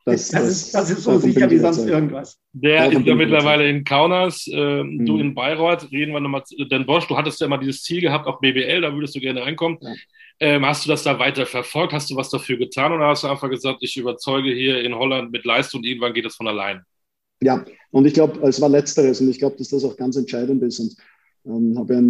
Das, das, ist, das ist so sicher wie sonst irgendwas. Der ist ja mittlerweile in Kaunas, äh, mhm. du in Bayreuth, reden wir nochmal, denn Bosch, du hattest ja immer dieses Ziel gehabt, auch BBL, da würdest du gerne reinkommen. Ja. Ähm, hast du das da weiter verfolgt? Hast du was dafür getan oder hast du einfach gesagt, ich überzeuge hier in Holland mit Leistung und irgendwann geht das von allein? Ja, und ich glaube, es war Letzteres und ich glaube, dass das auch ganz entscheidend ist und ähm, habe ja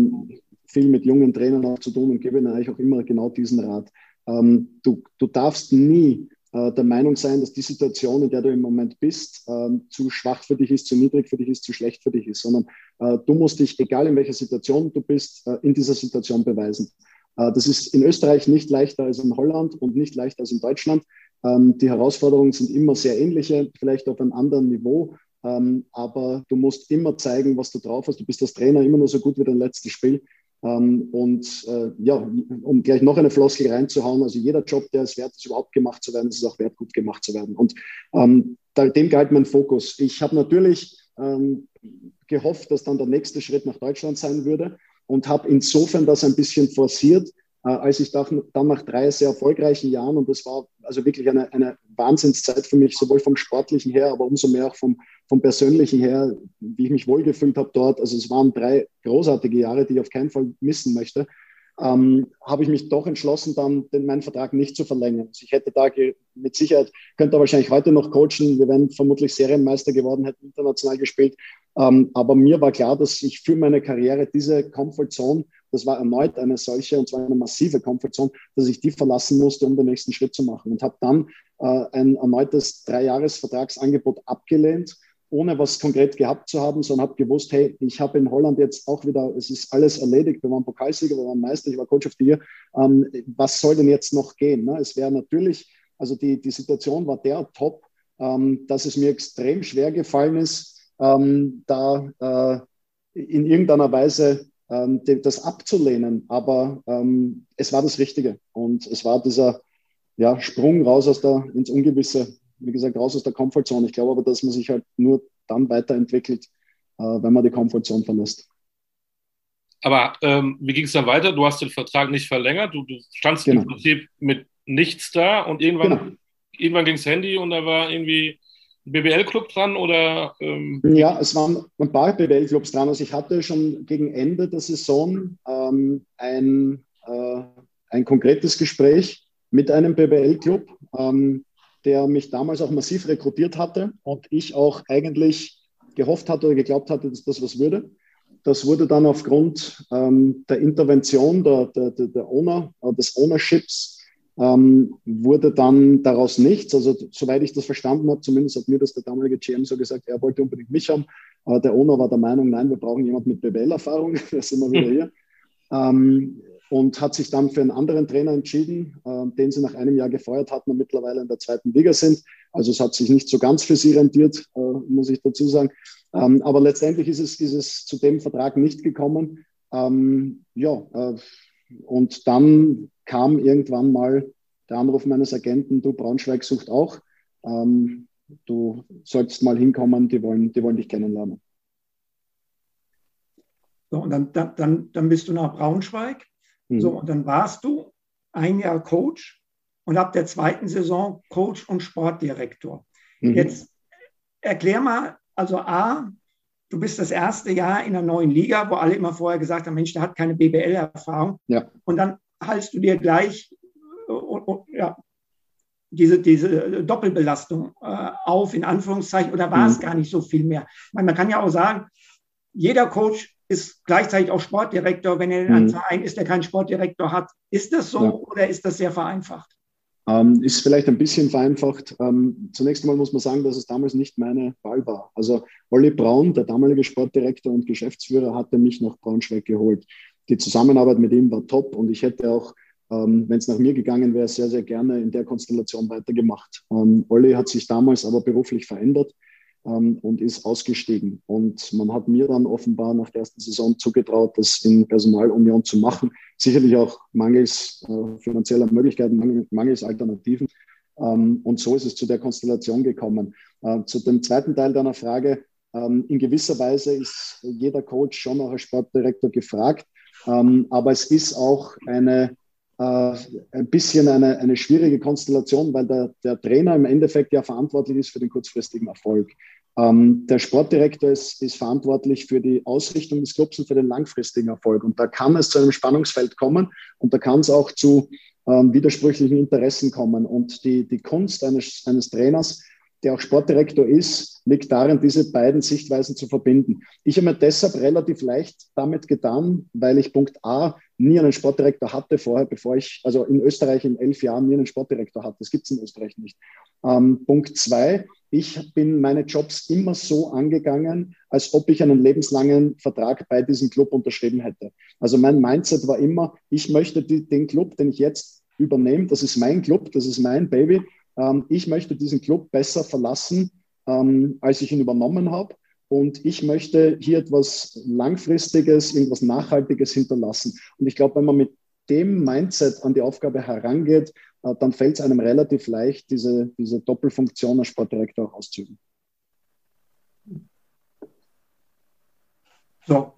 viel mit jungen Trainern auch zu tun und gebe ihnen eigentlich auch immer genau diesen Rat. Ähm, du, du darfst nie der Meinung sein, dass die Situation, in der du im Moment bist, ähm, zu schwach für dich ist, zu niedrig für dich ist, zu schlecht für dich ist, sondern äh, du musst dich, egal in welcher Situation du bist, äh, in dieser Situation beweisen. das ist in Österreich nicht leichter als in Holland und nicht leichter als in Deutschland. Ähm, die Herausforderungen sind immer sehr ähnliche, vielleicht auf einem anderen Niveau. Ähm, aber du musst immer zeigen, was du drauf hast. Du bist als Trainer immer nur so gut wie dein letztes Spiel. Ähm, und äh, ja, um gleich noch eine Floskel reinzuhauen, also jeder Job, der es wert ist, überhaupt gemacht zu werden, ist es auch wert, gut gemacht zu werden. Und ähm, dem galt mein Fokus. Ich habe natürlich ähm, gehofft, dass dann der nächste Schritt nach Deutschland sein würde und habe insofern das ein bisschen forciert, als ich dann nach drei sehr erfolgreichen Jahren, und das war also wirklich eine, eine Wahnsinnszeit für mich, sowohl vom sportlichen her, aber umso mehr auch vom, vom persönlichen her, wie ich mich wohlgefühlt habe dort. Also es waren drei großartige Jahre, die ich auf keinen Fall missen möchte. Ähm, habe ich mich doch entschlossen, dann den, meinen Vertrag nicht zu verlängern. Also ich hätte da mit Sicherheit, könnte wahrscheinlich heute noch coachen. Wir wären vermutlich Serienmeister geworden, hätten international gespielt. Ähm, aber mir war klar, dass ich für meine Karriere diese Comfort das war erneut eine solche, und zwar eine massive Comfort dass ich die verlassen musste, um den nächsten Schritt zu machen. Und habe dann äh, ein erneutes Dreijahresvertragsangebot abgelehnt ohne was konkret gehabt zu haben, sondern habe gewusst, hey, ich habe in Holland jetzt auch wieder, es ist alles erledigt, wir waren Pokalsieger, wir waren Meister, ich war Coach of the Year. Ähm, was soll denn jetzt noch gehen? Ne? Es wäre natürlich, also die, die Situation war der top, ähm, dass es mir extrem schwer gefallen ist, ähm, da äh, in irgendeiner Weise ähm, das abzulehnen. Aber ähm, es war das Richtige und es war dieser ja, Sprung raus aus der, ins Ungewisse wie gesagt, raus aus der Komfortzone. Ich glaube aber, dass man sich halt nur dann weiterentwickelt, äh, wenn man die Komfortzone verlässt. Aber ähm, wie ging es dann weiter? Du hast den Vertrag nicht verlängert, du, du standst genau. im Prinzip mit nichts da und irgendwann, genau. irgendwann ging das Handy und da war irgendwie ein BBL-Club dran oder? Ähm ja, es waren ein paar BBL-Clubs dran. Also ich hatte schon gegen Ende der Saison ähm, ein, äh, ein konkretes Gespräch mit einem BBL-Club. Ähm, der mich damals auch massiv rekrutiert hatte und ich auch eigentlich gehofft hatte oder geglaubt hatte, dass das was würde. Das wurde dann aufgrund ähm, der Intervention der, der, der, Owner, äh, des Ownerships, ähm, wurde dann daraus nichts. Also soweit ich das verstanden habe, zumindest hat mir das der damalige GM so gesagt, er wollte unbedingt mich haben. Äh, der Owner war der Meinung, nein, wir brauchen jemanden mit BWL-Erfahrung, da sind wir wieder hier. Ähm, und hat sich dann für einen anderen Trainer entschieden, äh, den sie nach einem Jahr gefeuert hatten und mittlerweile in der zweiten Liga sind. Also es hat sich nicht so ganz für sie rentiert, äh, muss ich dazu sagen. Ähm, aber letztendlich ist es, ist es zu dem Vertrag nicht gekommen. Ähm, ja, äh, und dann kam irgendwann mal der Anruf meines Agenten, du Braunschweig sucht auch. Ähm, du sollst mal hinkommen, die wollen, die wollen dich kennenlernen. So, und dann, dann, dann bist du nach Braunschweig Mhm. So, und dann warst du ein Jahr Coach und ab der zweiten Saison Coach und Sportdirektor. Mhm. Jetzt erklär mal, also A, du bist das erste Jahr in einer neuen Liga, wo alle immer vorher gesagt haben, Mensch, der hat keine BBL-Erfahrung. Ja. Und dann haltst du dir gleich äh, ja, diese, diese Doppelbelastung äh, auf, in Anführungszeichen, oder war mhm. es gar nicht so viel mehr? Meine, man kann ja auch sagen, jeder Coach ist gleichzeitig auch Sportdirektor, wenn er in einem mhm. Verein ist, der keinen Sportdirektor hat. Ist das so ja. oder ist das sehr vereinfacht? Ähm, ist vielleicht ein bisschen vereinfacht. Ähm, zunächst einmal muss man sagen, dass es damals nicht meine Wahl war. Also Olli Braun, der damalige Sportdirektor und Geschäftsführer, hatte mich nach Braunschweig geholt. Die Zusammenarbeit mit ihm war top und ich hätte auch, ähm, wenn es nach mir gegangen wäre, sehr, sehr gerne in der Konstellation weitergemacht. Ähm, Olli hat sich damals aber beruflich verändert ähm, und ist ausgestiegen. Und man hat mir dann offenbar nach der ersten Saison zugetraut, das in Personalunion zu machen. Sicherlich auch mangels äh, finanzieller Möglichkeiten, mangels Alternativen. Ähm, und so ist es zu der Konstellation gekommen. Äh, zu dem zweiten Teil deiner Frage. Ähm, in gewisser Weise ist jeder Coach schon auch als Sportdirektor gefragt. Ähm, aber es ist auch eine ein bisschen eine, eine schwierige Konstellation, weil der, der Trainer im Endeffekt ja verantwortlich ist für den kurzfristigen Erfolg. Ähm, der Sportdirektor ist, ist verantwortlich für die Ausrichtung des Clubs und für den langfristigen Erfolg. Und da kann es zu einem Spannungsfeld kommen und da kann es auch zu ähm, widersprüchlichen Interessen kommen. Und die, die Kunst eines, eines Trainers der auch Sportdirektor ist, liegt darin, diese beiden Sichtweisen zu verbinden. Ich habe mir deshalb relativ leicht damit getan, weil ich Punkt A nie einen Sportdirektor hatte vorher, bevor ich, also in Österreich in elf Jahren nie einen Sportdirektor hatte. Das gibt es in Österreich nicht. Ähm, Punkt zwei, ich bin meine Jobs immer so angegangen, als ob ich einen lebenslangen Vertrag bei diesem Club unterschrieben hätte. Also mein Mindset war immer, ich möchte die, den Club, den ich jetzt übernehme, das ist mein Club, das ist mein Baby ähm, ich möchte diesen Club besser verlassen, ähm, als ich ihn übernommen habe. Und ich möchte hier etwas Langfristiges, irgendwas Nachhaltiges hinterlassen. Und ich glaube, wenn man mit dem Mindset an die Aufgabe herangeht, äh, dann fällt es einem relativ leicht, diese, diese Doppelfunktion als Sportdirektor auch auszuüben. So,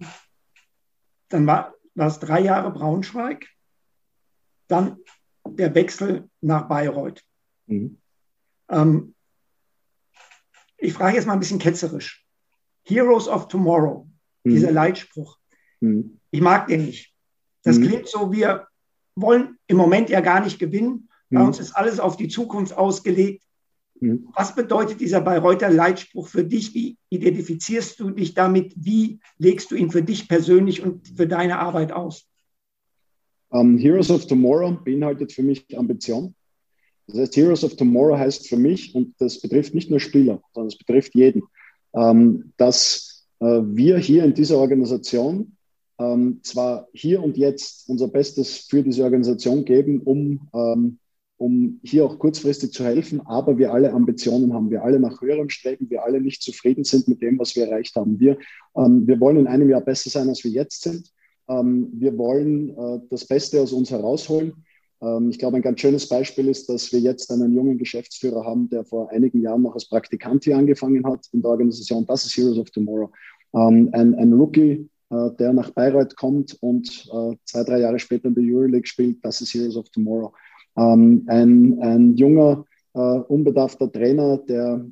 dann war es drei Jahre Braunschweig, dann der Wechsel nach Bayreuth. Mhm. Ähm, ich frage jetzt mal ein bisschen ketzerisch. Heroes of Tomorrow, mhm. dieser Leitspruch. Mhm. Ich mag den nicht. Das mhm. klingt so, wir wollen im Moment ja gar nicht gewinnen. Bei mhm. uns ist alles auf die Zukunft ausgelegt. Mhm. Was bedeutet dieser Bayreuther Leitspruch für dich? Wie identifizierst du dich damit? Wie legst du ihn für dich persönlich und für deine Arbeit aus? Um, Heroes of Tomorrow beinhaltet für mich Ambition. Das heißt, Heroes of Tomorrow heißt für mich, und das betrifft nicht nur Spieler, sondern es betrifft jeden, ähm, dass äh, wir hier in dieser Organisation ähm, zwar hier und jetzt unser Bestes für diese Organisation geben, um ähm, um hier auch kurzfristig zu helfen, aber wir alle Ambitionen haben, wir alle nach höherem streben, wir alle nicht zufrieden sind mit dem, was wir erreicht haben. Wir, ähm, wir wollen in einem Jahr besser sein, als wir jetzt sind. Ähm, wir wollen äh, das Beste aus uns herausholen. Ähm, ich glaube, ein ganz schönes Beispiel ist, dass wir jetzt einen jungen Geschäftsführer haben, der vor einigen Jahren noch als Praktikant hier angefangen hat in der Organisation. Das ist Heroes of Tomorrow. Ähm, ein, ein Rookie, äh, der nach Bayreuth kommt und äh, zwei, drei Jahre später in der Euroleague spielt. Das ist Heroes of Tomorrow. Ähm, ein, ein junger, äh, unbedarfter Trainer, der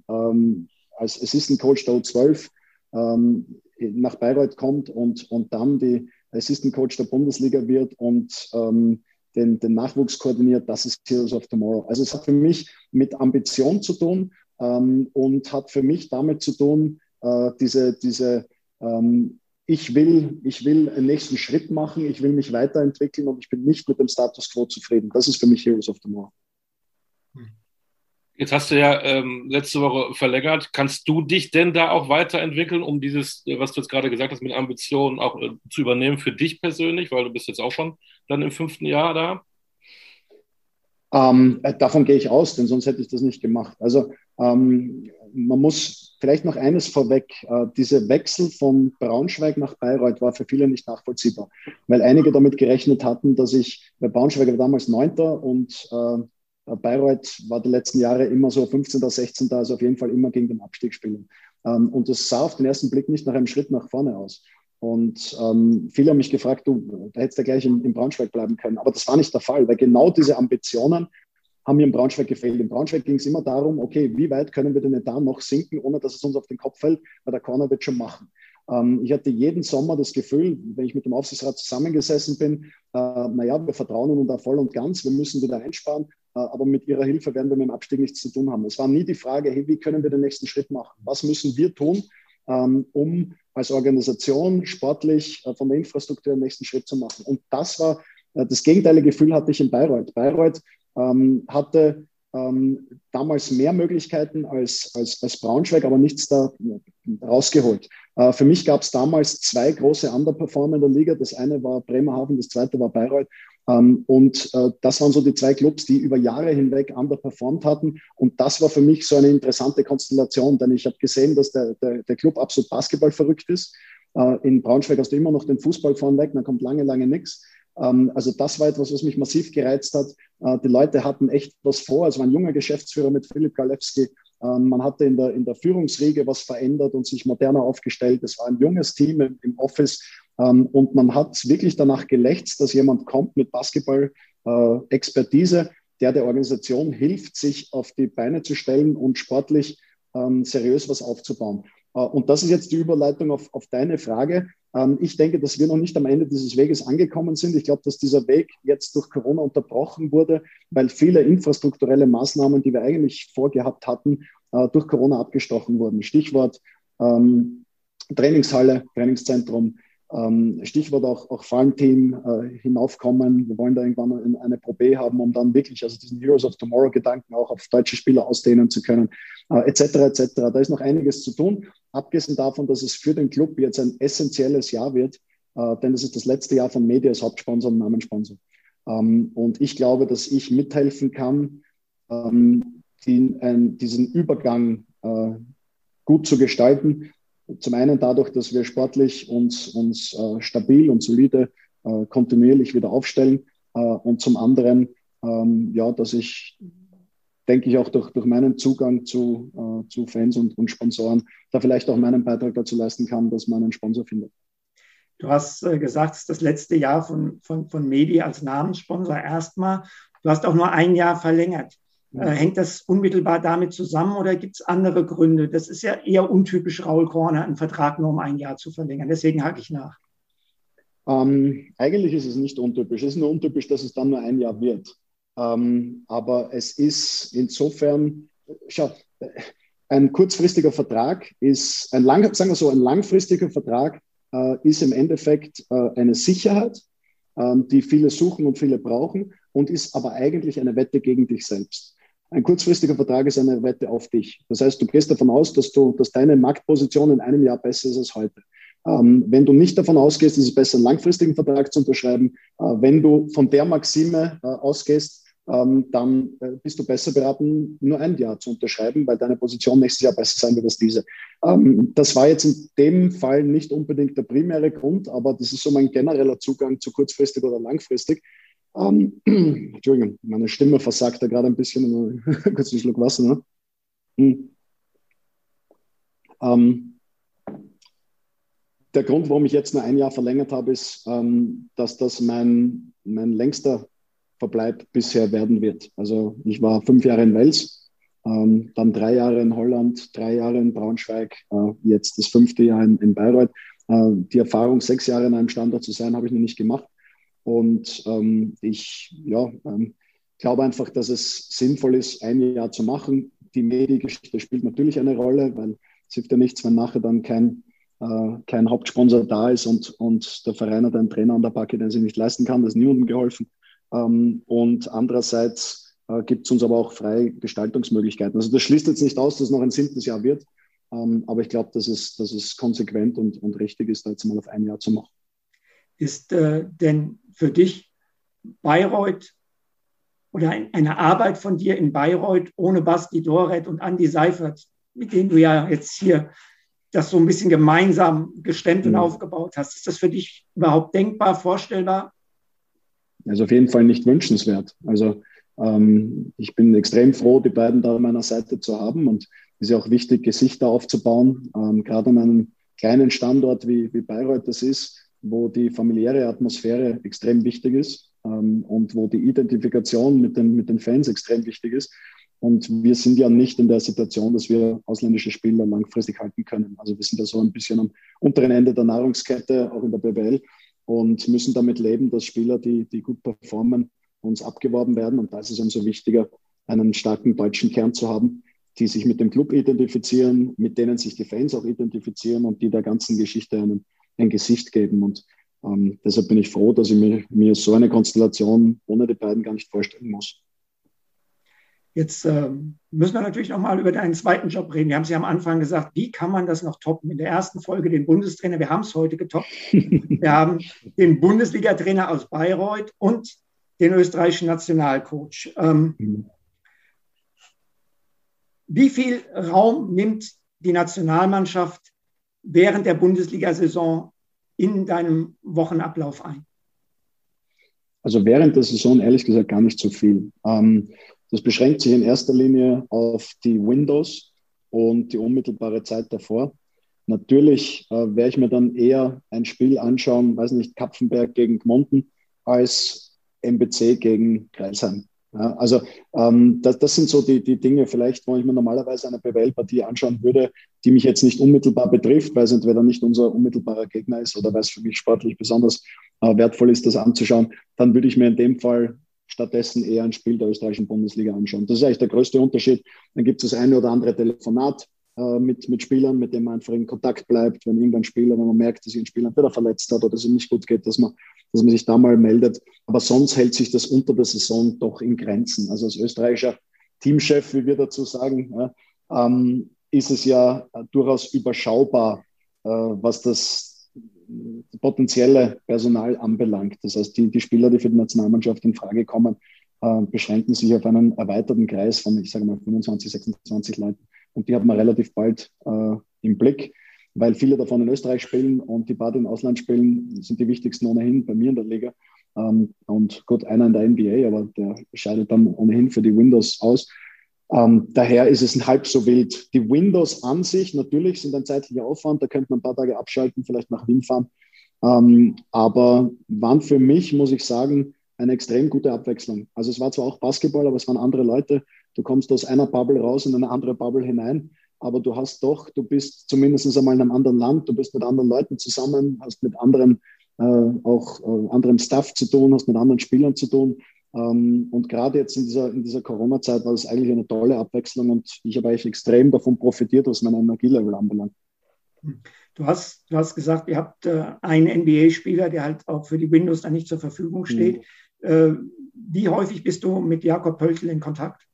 als Assistant Coach der U12 ähm, nach Bayreuth kommt und, und dann die Assistant Coach der Bundesliga wird und ähm, den, den Nachwuchs koordiniert, das ist Heroes of Tomorrow. Also es hat für mich mit Ambition zu tun ähm, und hat für mich damit zu tun, äh, diese, diese ähm, ich will, ich will einen nächsten Schritt machen, ich will mich weiterentwickeln und ich bin nicht mit dem Status quo zufrieden. Das ist für mich Heroes of Tomorrow. Jetzt hast du ja ähm, letzte Woche verlängert. Kannst du dich denn da auch weiterentwickeln, um dieses, was du jetzt gerade gesagt hast, mit Ambitionen auch äh, zu übernehmen für dich persönlich, weil du bist jetzt auch schon dann im fünften Jahr da? Ähm, äh, davon gehe ich aus, denn sonst hätte ich das nicht gemacht. Also ähm, man muss vielleicht noch eines vorweg. Äh, dieser Wechsel von Braunschweig nach Bayreuth war für viele nicht nachvollziehbar, weil einige damit gerechnet hatten, dass ich, bei Braunschweig war damals Neunter und äh, Bayreuth war die letzten Jahre immer so 15., 16., also auf jeden Fall immer gegen den Abstieg spielen. Ähm, und das sah auf den ersten Blick nicht nach einem Schritt nach vorne aus. Und ähm, viele haben mich gefragt, du, da hättest du gleich in, in Braunschweig bleiben können. Aber das war nicht der Fall, weil genau diese Ambitionen haben mir in Braunschweig gefehlt. In Braunschweig ging es immer darum, okay, wie weit können wir den Etat noch sinken, ohne dass es uns auf den Kopf fällt, weil der Corner wird schon machen. Ähm, ich hatte jeden Sommer das Gefühl, wenn ich mit dem Aufsichtsrat zusammengesessen bin, äh, naja, wir vertrauen ihnen da voll und ganz, wir müssen wieder einsparen, äh, aber mit ihrer Hilfe werden wir mit dem Abstieg nichts zu tun haben. Es war nie die Frage, hey, wie können wir den nächsten Schritt machen? Was müssen wir tun, ähm, um als Organisation sportlich äh, von der Infrastruktur den nächsten Schritt zu machen? Und das war äh, das gegenteilige Gefühl hatte ich in Bayreuth. Bayreuth ähm, hatte ähm, damals mehr Möglichkeiten als, als, als Braunschweig, aber nichts da rausgeholt. Äh, für mich gab es damals zwei große Underperformer in der Liga. Das eine war Bremerhaven, das zweite war Bayreuth. Ähm, und äh, das waren so die zwei Clubs, die über Jahre hinweg underperformed hatten. Und das war für mich so eine interessante Konstellation, denn ich habe gesehen, dass der, der, der Club absolut Basketball verrückt ist. Äh, in Braunschweig hast du immer noch den Fußball vorneweg, dann kommt lange, lange nichts. Ähm, also das war etwas, was mich massiv gereizt hat. Äh, die Leute hatten echt was vor. Es war ein junger Geschäftsführer mit Philipp Galewski. Ähm, man hatte in der, in der Führungsriege was verändert und sich moderner aufgestellt. Es war ein junges Team im, im Office ähm, und man hat wirklich danach gelächzt, dass jemand kommt mit Basketball-Expertise, äh, der der Organisation hilft, sich auf die Beine zu stellen und sportlich seriös was aufzubauen. Äh, und das ist jetzt die Überleitung auf, auf deine Frage. Ähm, ich denke, dass wir noch nicht am Ende dieses Weges angekommen sind. Ich glaube, dass dieser Weg jetzt durch Corona unterbrochen wurde, weil viele infrastrukturelle Maßnahmen, die wir eigentlich vorgehabt hatten, äh, durch Corona abgestochen wurden. Stichwort ähm, Trainingshalle, Trainingszentrum, ähm, Stichwort auch, auch Farmteam äh, hinaufkommen. Wir wollen da irgendwann eine Pro B haben, um dann wirklich also diesen Heroes of Tomorrow Gedanken auch auf deutsche Spieler ausdehnen zu können, äh, etc. etc. Da ist noch einiges zu tun. Abgesehen davon, dass es für den Club jetzt ein essentielles Jahr wird, äh, denn es ist das letzte Jahr von Media als Hauptsponsor und Namenssponsor. Ähm, und ich glaube, dass ich mithelfen kann, ähm, die, ein, diesen Übergang äh, gut zu gestalten zum einen dadurch, dass wir sportlich uns, uns äh, stabil und solide äh, kontinuierlich wieder aufstellen äh, und zum anderen, ähm, ja, dass ich, denke ich, auch durch, durch meinen Zugang zu, äh, zu Fans und, und Sponsoren da vielleicht auch meinen Beitrag dazu leisten kann, dass man einen Sponsor findet. Du hast äh, gesagt, das letzte Jahr von, von, von Medi als Namenssponsor erstmal. Du hast auch nur ein Jahr verlängert. Äh, hängt das unmittelbar damit zusammen oder gibt es andere Gründe? Das ist ja eher untypisch Raul Korner, einen Vertrag nur um ein Jahr zu verlängern. Deswegen hake ich nach. Ähm, eigentlich ist es nicht untypisch. Es ist nur untypisch, dass es dann nur ein Jahr wird. Ähm, aber es ist insofern, schau, ein kurzfristiger Vertrag ist, ein lang, sagen wir so, ein langfristiger Vertrag äh, ist im Endeffekt äh, eine Sicherheit, äh, die viele suchen und viele brauchen und ist aber eigentlich eine Wette gegen dich selbst. Ein kurzfristiger Vertrag ist eine Wette auf dich. Das heißt, du gehst davon aus, dass, du, dass deine Marktposition in einem Jahr besser ist als heute. Ähm, wenn du nicht davon ausgehst, ist es besser, einen langfristigen Vertrag zu unterschreiben. Äh, wenn du von der Maxime äh, ausgehst, ähm, dann äh, bist du besser beraten, nur ein Jahr zu unterschreiben, weil deine Position nächstes Jahr besser sein wird als diese. Ähm, das war jetzt in dem Fall nicht unbedingt der primäre Grund, aber das ist so mein genereller Zugang zu kurzfristig oder langfristig. Ähm, Entschuldigung, meine Stimme versagt da gerade ein bisschen. Kurz einen Schluck Wasser. Ne? Hm. Ähm, der Grund, warum ich jetzt nur ein Jahr verlängert habe, ist, ähm, dass das mein, mein längster Verbleib bisher werden wird. Also ich war fünf Jahre in Wels, ähm, dann drei Jahre in Holland, drei Jahre in Braunschweig, äh, jetzt das fünfte Jahr in, in Bayreuth. Äh, die Erfahrung, sechs Jahre in einem Standort zu sein, habe ich noch nicht gemacht. Und ähm, ich ja, ähm, glaube einfach, dass es sinnvoll ist, ein Jahr zu machen. Die Mediengeschichte spielt natürlich eine Rolle, weil es hilft ja nichts, wenn nachher dann kein, äh, kein Hauptsponsor da ist und, und der Verein hat einen Trainer an der Backe, der sich nicht leisten kann. Das ist niemandem geholfen. Ähm, und andererseits äh, gibt es uns aber auch freie Gestaltungsmöglichkeiten. Also das schließt jetzt nicht aus, dass es noch ein siebtes Jahr wird. Ähm, aber ich glaube, dass es, dass es konsequent und, und richtig ist, da jetzt mal auf ein Jahr zu machen. Ist äh, denn für dich Bayreuth oder ein, eine Arbeit von dir in Bayreuth ohne Basti Doret und Andy Seifert, mit denen du ja jetzt hier das so ein bisschen gemeinsam gestemmt und mhm. aufgebaut hast, ist das für dich überhaupt denkbar, vorstellbar? Also auf jeden Fall nicht wünschenswert. Also ähm, ich bin extrem froh, die beiden da an meiner Seite zu haben und es ist ja auch wichtig, Gesichter aufzubauen, ähm, gerade an einem kleinen Standort wie, wie Bayreuth das ist, wo die familiäre Atmosphäre extrem wichtig ist ähm, und wo die Identifikation mit den, mit den Fans extrem wichtig ist. Und wir sind ja nicht in der Situation, dass wir ausländische Spieler langfristig halten können. Also wir sind da so ein bisschen am unteren Ende der Nahrungskette, auch in der BBL und müssen damit leben, dass Spieler, die, die gut performen, uns abgeworben werden. Und da ist es umso wichtiger, einen starken deutschen Kern zu haben, die sich mit dem Club identifizieren, mit denen sich die Fans auch identifizieren und die der ganzen Geschichte einen, ein Gesicht geben. Und ähm, deshalb bin ich froh, dass ich mir, mir so eine Konstellation ohne die beiden gar nicht vorstellen muss. Jetzt äh, müssen wir natürlich noch mal über deinen zweiten Job reden. Wir haben es ja am Anfang gesagt, wie kann man das noch toppen? In der ersten Folge den Bundestrainer, wir haben es heute getoppt. wir haben den Bundesliga-Trainer aus Bayreuth und den österreichischen Nationalcoach. Ähm, mhm. Wie viel Raum nimmt die Nationalmannschaft während der Bundesliga-Saison in deinem Wochenablauf ein? Also während der Saison ehrlich gesagt gar nicht so viel. Ähm, das beschränkt sich in erster Linie auf die Windows und die unmittelbare Zeit davor. Natürlich äh, werde ich mir dann eher ein Spiel anschauen, weiß nicht, Kapfenberg gegen Gmonten als MBC gegen Kreisheim. Ja, also ähm, das, das, sind so die, die Dinge, vielleicht, wo ich mir normalerweise eine BWL-Partie anschauen würde, die mich jetzt nicht unmittelbar betrifft, weil es entweder nicht unser unmittelbarer Gegner ist oder weil es für mich sportlich besonders äh, wertvoll ist, das anzuschauen, dann würde ich mir in dem Fall stattdessen eher ein Spiel der österreichischen Bundesliga anschauen. Das ist eigentlich der größte Unterschied. Dann gibt es das eine oder andere Telefonat äh, mit, mit Spielern, mit denen man einfach in Kontakt bleibt, wenn irgendein Spieler, wenn man merkt, dass sich ein Spieler entweder verletzt hat oder es ihm nicht gut geht, dass man, dass man sich da mal meldet. Aber sonst hält sich das unter der Saison doch in Grenzen. Also als österreichischer Teamchef, wie wir dazu sagen, ja, ähm, ist es ja durchaus überschaubar, äh, was das potenzielle Personal anbelangt. Das heißt, die, die Spieler, die für die Nationalmannschaft in Frage kommen, äh, beschränken sich auf einen erweiterten Kreis von, ich sage mal, 25, 26 Leuten. Und die hat man relativ bald äh, im Blick, weil viele davon in Österreich spielen und die paar, die im Ausland spielen, sind die wichtigsten ohnehin bei mir in der Liga. Ähm, und gut, einer in der NBA, aber der scheidet dann ohnehin für die Windows aus. Ähm, daher ist es halb so wild. Die Windows an sich natürlich sind ein zeitlicher Aufwand, da könnte man ein paar Tage abschalten, vielleicht nach Wien fahren. Ähm, aber waren für mich, muss ich sagen, eine extrem gute Abwechslung. Also es war zwar auch Basketball, aber es waren andere Leute. Du kommst aus einer Bubble raus in eine andere Bubble hinein, aber du hast doch, du bist zumindest einmal in einem anderen Land, du bist mit anderen Leuten zusammen, hast mit anderen äh, auch äh, anderem Staff zu tun, hast mit anderen Spielern zu tun. Ähm, und gerade jetzt in dieser, in dieser Corona-Zeit war das eigentlich eine tolle Abwechslung und ich habe eigentlich extrem davon profitiert, was mein Energielevel anbelangt. Du hast, du hast gesagt, ihr habt äh, einen NBA-Spieler, der halt auch für die Windows dann nicht zur Verfügung steht. Mhm. Äh, wie häufig bist du mit Jakob Pöltl in Kontakt?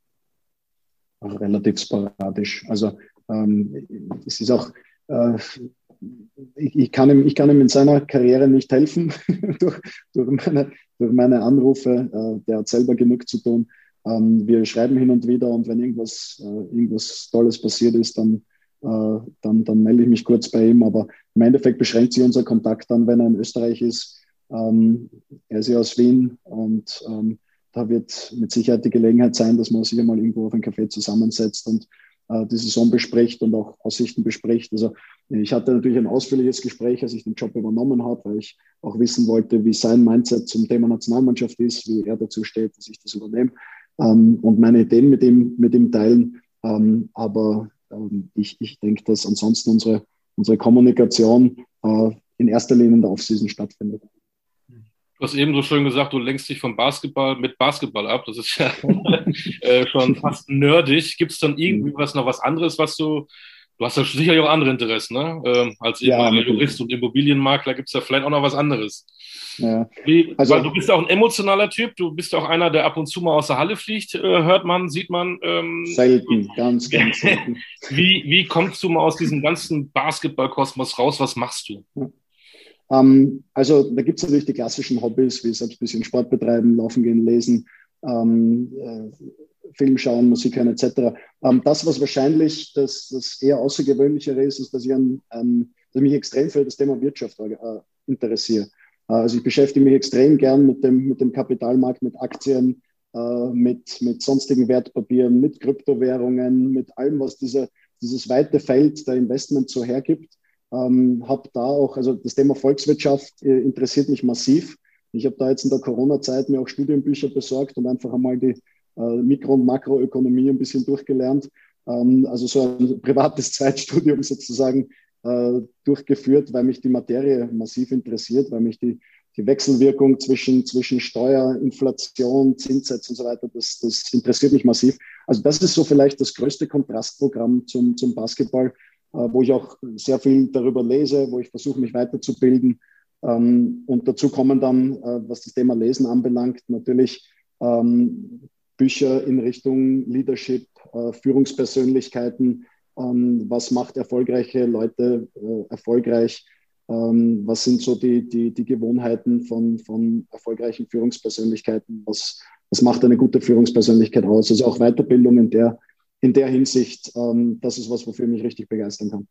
Auch relativ sporadisch. Also ähm, es ist auch, äh, ich, ich, kann ihm, ich kann ihm in seiner Karriere nicht helfen durch, durch, meine, durch meine Anrufe. Äh, der hat selber genug zu tun. Ähm, wir schreiben hin und wieder und wenn irgendwas, äh, irgendwas Tolles passiert ist, dann, äh, dann, dann melde ich mich kurz bei ihm. Aber im Endeffekt beschränkt sich unser Kontakt dann, wenn er in Österreich ist. Ähm, er ist ja aus Wien und ähm, da wird mit Sicherheit die Gelegenheit sein, dass man sich einmal irgendwo auf ein Café zusammensetzt und die Saison bespricht und auch Aussichten bespricht. Also ich hatte natürlich ein ausführliches Gespräch, als ich den Job übernommen habe, weil ich auch wissen wollte, wie sein Mindset zum Thema Nationalmannschaft ist, wie er dazu steht, dass ich das übernehme ähm, und meine Ideen mit ihm, mit ihm teilen. Ähm, aber ähm, ich, ich denke, dass ansonsten unsere, unsere Kommunikation äh, in erster Linie in der Offseason stattfindet. Du hast eben so schön gesagt, du lenkst dich vom Basketball mit Basketball ab. Das ist ja äh, schon fast nerdig. Gibt es dann irgendwie was noch was anderes, was du, du hast ja sicherlich auch andere Interessen, ne? Ähm, als ja, Jurist und Immobilienmakler gibt es ja vielleicht auch noch was anderes. Ja. Wie, also, weil du bist auch ein emotionaler Typ, du bist auch einer, der ab und zu mal aus der Halle fliegt, äh, hört man, sieht man. Ähm, selten, ganz, ganz selten. wie, wie kommst du mal aus diesem ganzen Basketballkosmos raus? Was machst du? Ähm, also da gibt es natürlich die klassischen Hobbys, wie selbst ein bisschen Sport betreiben, laufen gehen, lesen, ähm, äh, Film schauen, Musik hören etc. Ähm, das, was wahrscheinlich das, das eher außergewöhnlichere ist, ist, dass ich, an, an, dass mich extrem für das Thema Wirtschaft äh, interessiere. Äh, also ich beschäftige mich extrem gern mit dem, mit dem Kapitalmarkt, mit Aktien, äh, mit, mit sonstigen Wertpapieren, mit Kryptowährungen, mit allem, was diese, dieses weite Feld der Investment so hergibt. Ähm, habe da auch, also das Thema Volkswirtschaft äh, interessiert mich massiv. Ich habe da jetzt in der Corona-Zeit mir auch Studienbücher besorgt und einfach einmal die äh, Mikro- und Makroökonomie ein bisschen durchgelernt. Ähm, also so ein privates Zweitstudium sozusagen äh, durchgeführt, weil mich die Materie massiv interessiert, weil mich die, die Wechselwirkung zwischen, zwischen Steuer, Inflation, Zinssätze und so weiter, das, das interessiert mich massiv. Also das ist so vielleicht das größte Kontrastprogramm zum, zum Basketball, wo ich auch sehr viel darüber lese, wo ich versuche, mich weiterzubilden. Ähm, und dazu kommen dann, äh, was das Thema Lesen anbelangt, natürlich ähm, Bücher in Richtung Leadership, äh, Führungspersönlichkeiten. Ähm, was macht erfolgreiche Leute erfolgreich? was sind so die, die, die Gewohnheiten von, von erfolgreichen Führungspersönlichkeiten? Was, was macht eine gute Führungspersönlichkeit aus? Also auch Weiterbildung in der in der Hinsicht, ähm, das ist was, wofür mich richtig begeistern kann.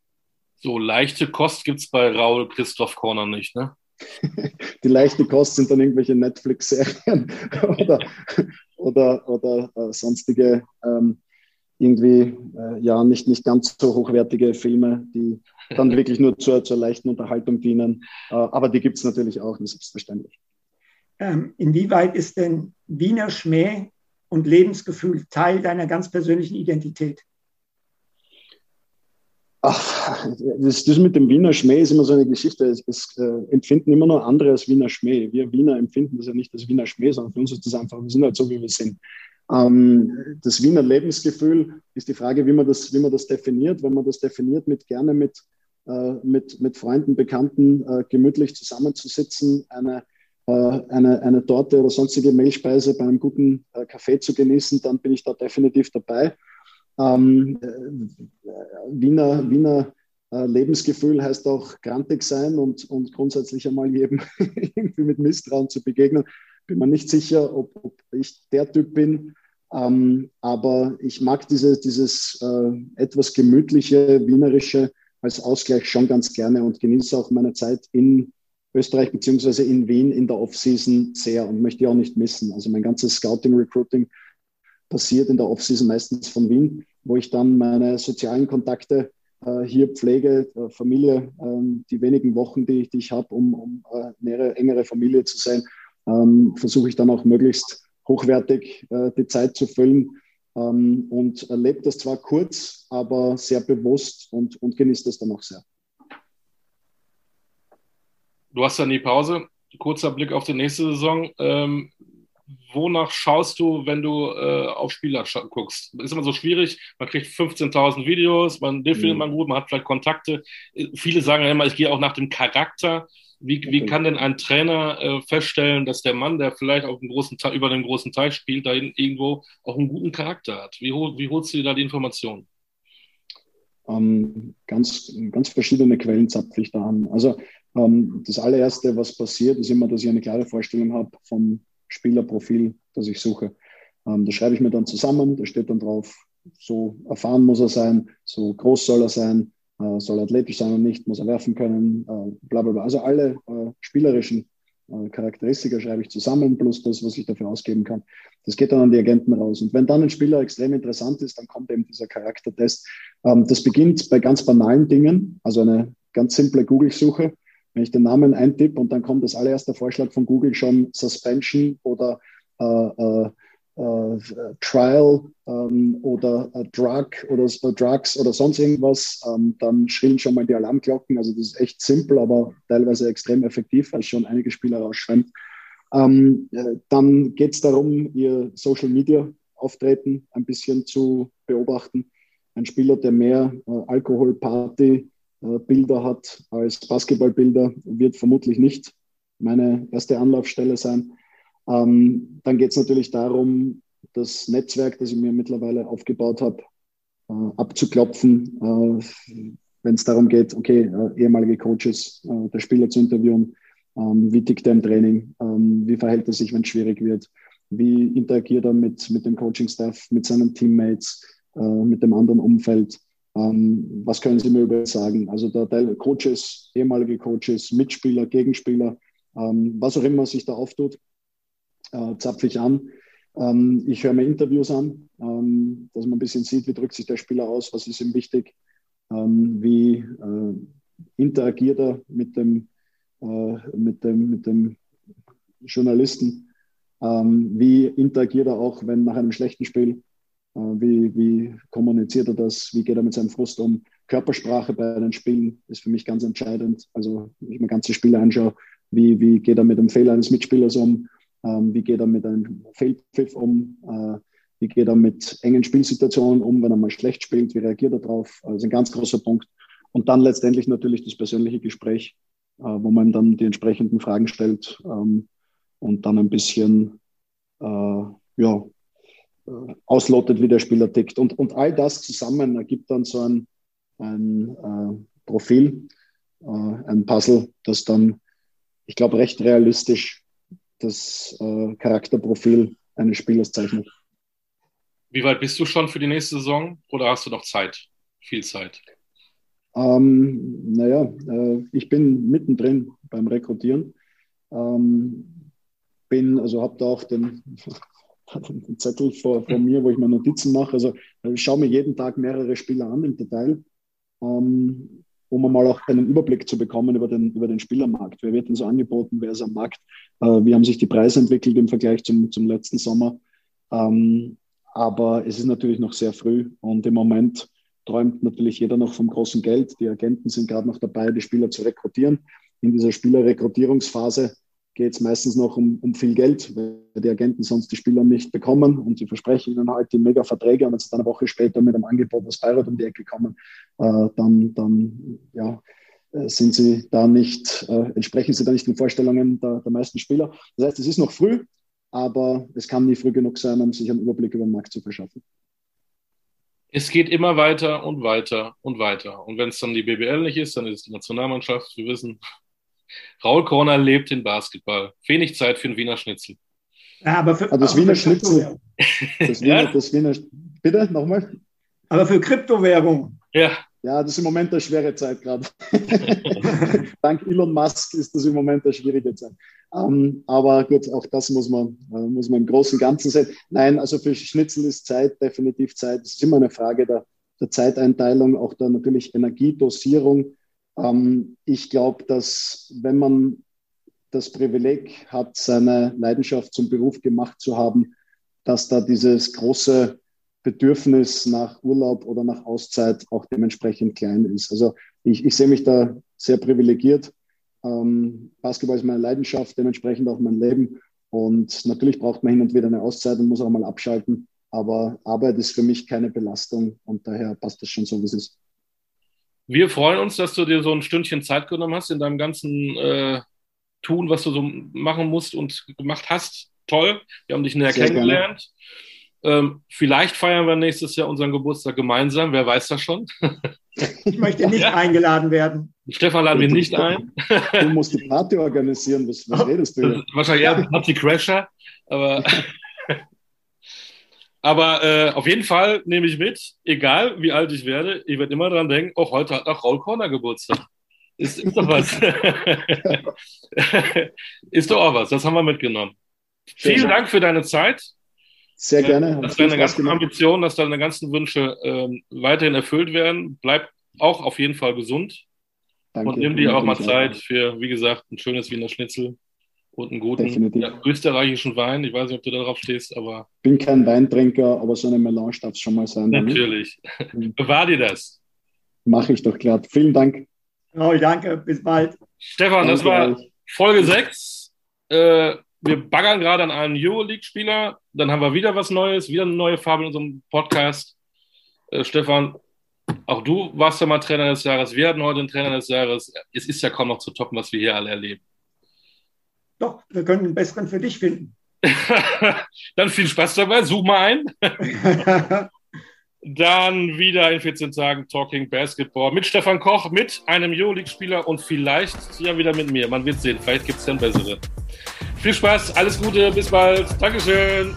So leichte Kost gibt es bei Raul Christoph Korner nicht, ne? Die leichte Kost sind dann irgendwelche Netflix-Serien oder, oder, oder äh, sonstige ähm, irgendwie äh, ja nicht, nicht ganz so hochwertige Filme, die dann wirklich nur zur, zur leichten Unterhaltung dienen. Äh, aber die gibt es natürlich auch, selbstverständlich. Ähm, inwieweit ist denn Wiener Schmäh und Lebensgefühl Teil deiner ganz persönlichen Identität? Ach, das, das mit dem Wiener Schmäh ist immer so eine Geschichte. Es, es äh, empfinden immer nur andere als Wiener Schmäh. Wir Wiener empfinden das ja nicht als Wiener Schmäh, sondern für uns ist das einfach, wir sind halt so, wie wir sind. Ähm, das Wiener Lebensgefühl ist die Frage, wie man das, wie man das definiert. Wenn man das definiert mit gerne mit, äh, mit, mit Freunden, Bekannten äh, gemütlich zusammenzusitzen, eine eine, eine Torte oder sonstige Mehlspeise bei einem guten äh, Kaffee zu genießen, dann bin ich da definitiv dabei. Ähm, äh, Wiener, Wiener äh, Lebensgefühl heißt auch grantig sein und, und grundsätzlich einmal jedem irgendwie mit Misstrauen zu begegnen. Bin mir nicht sicher, ob, ob ich der Typ bin, ähm, aber ich mag diese, dieses äh, etwas gemütliche, wienerische als Ausgleich schon ganz gerne und genieße auch meine Zeit in Österreich beziehungsweise in Wien in der Offseason sehr und möchte ich auch nicht missen. Also mein ganzes Scouting, Recruiting passiert in der Offseason meistens von Wien, wo ich dann meine sozialen Kontakte äh, hier pflege, äh, Familie, äh, die wenigen Wochen, die, die ich habe, um, um äh, engere Familie zu sein, ähm, versuche ich dann auch möglichst hochwertig äh, die Zeit zu füllen ähm, und erlebe das zwar kurz, aber sehr bewusst und, und genieße das dann auch sehr. Du hast dann die Pause. Kurzer Blick auf die nächste Saison. Ähm, wonach schaust du, wenn du äh, auf Spieler guckst? Ist immer so schwierig. Man kriegt 15.000 Videos, man, den findet mhm. man gut, man hat vielleicht Kontakte. Viele sagen ja immer, ich gehe auch nach dem Charakter. Wie, wie kann denn ein Trainer äh, feststellen, dass der Mann, der vielleicht auf dem großen über dem großen Teil spielt, da irgendwo auch einen guten Charakter hat? Wie, wie holst du dir da die Informationen? Ähm, ganz, ganz verschiedene Quellen zapfe ich da an. Also ähm, das allererste, was passiert, ist immer, dass ich eine klare Vorstellung habe vom Spielerprofil, das ich suche. Ähm, das schreibe ich mir dann zusammen, da steht dann drauf, so erfahren muss er sein, so groß soll er sein, äh, soll athletisch sein und nicht, muss er werfen können, äh, bla bla bla. Also alle äh, spielerischen äh, Charakteristika schreibe ich zusammen, plus das, was ich dafür ausgeben kann. Das geht dann an die Agenten raus. Und wenn dann ein Spieler extrem interessant ist, dann kommt eben dieser Charaktertest. Ähm, das beginnt bei ganz banalen Dingen, also eine ganz simple Google-Suche. Wenn ich den Namen eintippe und dann kommt als allererster Vorschlag von Google schon Suspension oder äh, äh, äh, Trial ähm, oder äh, Drug oder äh, Drugs oder sonst irgendwas, ähm, dann schrillen schon mal die Alarmglocken. Also das ist echt simpel, aber teilweise extrem effektiv, weil schon einige Spieler rausschwemmt. Ähm, äh, dann geht es darum, ihr Social Media Auftreten ein bisschen zu beobachten. Ein Spieler, der mehr äh, Alkohol, Party, Bilder hat als Basketballbilder, wird vermutlich nicht meine erste Anlaufstelle sein. Ähm, dann geht es natürlich darum, das Netzwerk, das ich mir mittlerweile aufgebaut habe, äh, abzuklopfen, äh, wenn es darum geht, okay, äh, ehemalige Coaches äh, der Spieler zu interviewen, ähm, wie tickt er im Training, ähm, wie verhält er sich, wenn es schwierig wird, wie interagiert er mit, mit dem Coaching-Staff, mit seinen Teammates, äh, mit dem anderen Umfeld. Ähm, was können Sie mir über sagen? Also Teil Coaches, ehemalige Coaches, Mitspieler, Gegenspieler, ähm, was auch immer sich da auftut äh, zapfe ich an. Ähm, ich höre mir Interviews an, ähm, dass man ein bisschen sieht, wie drückt sich der Spieler aus, was ist ihm wichtig, ähm, wie äh, interagiert er mit dem, äh, mit dem, mit dem Journalisten, ähm, wie interagiert er auch, wenn nach einem schlechten Spiel, wie, wie kommuniziert er das, wie geht er mit seinem Frust um. Körpersprache bei den Spielen ist für mich ganz entscheidend. Also, wenn ich mir ganze Spiele anschaue, wie, wie geht er mit dem Fehler eines Mitspielers um, ähm, wie geht er mit einem Feldpfiff um? Äh, wie geht er mit engen Spielsituationen um, wenn er mal schlecht spielt? Wie reagiert er darauf? Also ein ganz großer Punkt. Und dann letztendlich natürlich das persönliche Gespräch, äh, wo man dann die entsprechenden Fragen stellt ähm, und dann ein bisschen äh, ja, äh, auslotet, wie der Spieler tickt. Und, und all das zusammen ergibt dann so ein, ein äh, Profil, äh, ein Puzzle, das dann, ich glaube, recht realistisch das äh, Charakterprofil eines Spielers zeichnet. Wie weit bist du schon für die nächste Saison oder hast du noch Zeit? Viel Zeit? Ähm, naja, äh, ich bin mittendrin beim Rekrutieren. Ähm, bin, also habe da auch den, den Zettel vor, vor, mir, wo ich mir Notizen mache. Also ich schaue mir jeden Tag mehrere Spieler an im Detail. Ähm, um mal auch einen Überblick zu bekommen über den, über den Spielermarkt. Wer wird denn so angeboten? Wer ist am Markt? Äh, wie haben sich die Preise entwickelt im Vergleich zum, zum letzten Sommer? Ähm, aber es ist natürlich noch sehr früh und im Moment träumt natürlich jeder noch vom großen Geld. Die Agenten sind gerade noch dabei, die Spieler zu rekrutieren. In dieser Spielerrekrutierungsphase geht es meistens noch um, um viel Geld, weil die Agenten sonst die Spieler nicht bekommen und sie versprechen ihnen halt die mega Verträge und wenn sie dann eine Woche später mit einem Angebot aus Bayreuth um die Ecke kommen, äh, dann, dann ja, äh, sind sie da nicht, äh, entsprechen sie da nicht den Vorstellungen der, der meisten Spieler. Das heißt, es ist noch früh, aber es kann nie früh genug sein, um sich einen Überblick über den Markt zu verschaffen. Es geht immer weiter und weiter und weiter. Und wenn es dann die BBL nicht ist, dann ist es die Nationalmannschaft. Wir wissen, Raul Korner lebt in Basketball. Wenig Zeit für einen Wiener Schnitzel. Ja, aber für, also das Wiener Schnitzel. Das Wiener, ja? das Wiener, bitte, nochmal. Aber für Kryptowährung. Ja. Ja, das ist im Moment eine schwere Zeit gerade. Dank Elon Musk ist das im Moment eine schwierige Zeit. Um, aber gut, auch das muss man, uh, muss man im Großen und Ganzen sehen. Nein, also für Schnitzel ist Zeit definitiv Zeit. Es ist immer eine Frage der, der Zeiteinteilung, auch der natürlich Energiedosierung. Ähm, ich glaube, dass wenn man das Privileg hat, seine Leidenschaft zum Beruf gemacht zu haben, dass da dieses große Bedürfnis nach Urlaub oder nach Auszeit auch dementsprechend klein ist. Also ich, ich sehe mich da sehr privilegiert. Ähm, Basketball ist meine Leidenschaft, dementsprechend auch mein Leben. Und natürlich braucht man hin und wieder eine Auszeit und muss auch mal abschalten. Aber Arbeit ist für mich keine Belastung und daher passt das schon so, wie es ist. Wir freuen uns, dass du dir so ein Stündchen Zeit genommen hast in deinem ganzen äh, Tun, was du so machen musst und gemacht hast. Toll. Wir haben dich näher Sehr kennengelernt. Ähm, vielleicht feiern wir nächstes Jahr unseren Geburtstag gemeinsam. Wer weiß das schon? Ich möchte nicht ja. eingeladen werden. Stefan laden wir nicht ein. Du musst die Party organisieren. Was, was redest du? Wahrscheinlich eher Party Crasher. Aber, aber äh, auf jeden Fall nehme ich mit, egal wie alt ich werde, ich werde immer dran denken, auch heute hat auch Raul Corner Geburtstag. Ist, ist doch was. ist doch auch was. Das haben wir mitgenommen. Vielen Dank für deine Zeit. Sehr gerne. Dass deine ganzen Ambitionen, dass deine ganzen Wünsche ähm, weiterhin erfüllt werden. Bleib auch auf jeden Fall gesund. Danke. Und nimm dir auch mal Zeit für, wie gesagt, ein schönes Wiener Schnitzel und einen guten ja, österreichischen Wein. Ich weiß nicht, ob du darauf stehst, aber. Ich bin kein Weintrinker, aber so eine Melange darf es schon mal sein. Natürlich. Bewahr dir das. Mache ich doch glatt. Vielen Dank. Oh, danke, bis bald. Stefan, danke das war euch. Folge 6. Äh, wir baggern gerade an einem Euroleague-Spieler. Dann haben wir wieder was Neues, wieder eine neue Farbe in unserem Podcast. Äh, Stefan, auch du warst ja mal Trainer des Jahres. Wir hatten heute einen Trainer des Jahres. Es ist ja kaum noch zu toppen, was wir hier alle erleben. Doch, wir können einen besseren für dich finden. Dann viel Spaß dabei. Such mal ein. Dann wieder in 14 Tagen Talking Basketball mit Stefan Koch, mit einem Euroleague-Spieler und vielleicht ja wieder mit mir. Man wird sehen, vielleicht gibt es dann bessere. Viel Spaß, alles Gute, bis bald. Dankeschön.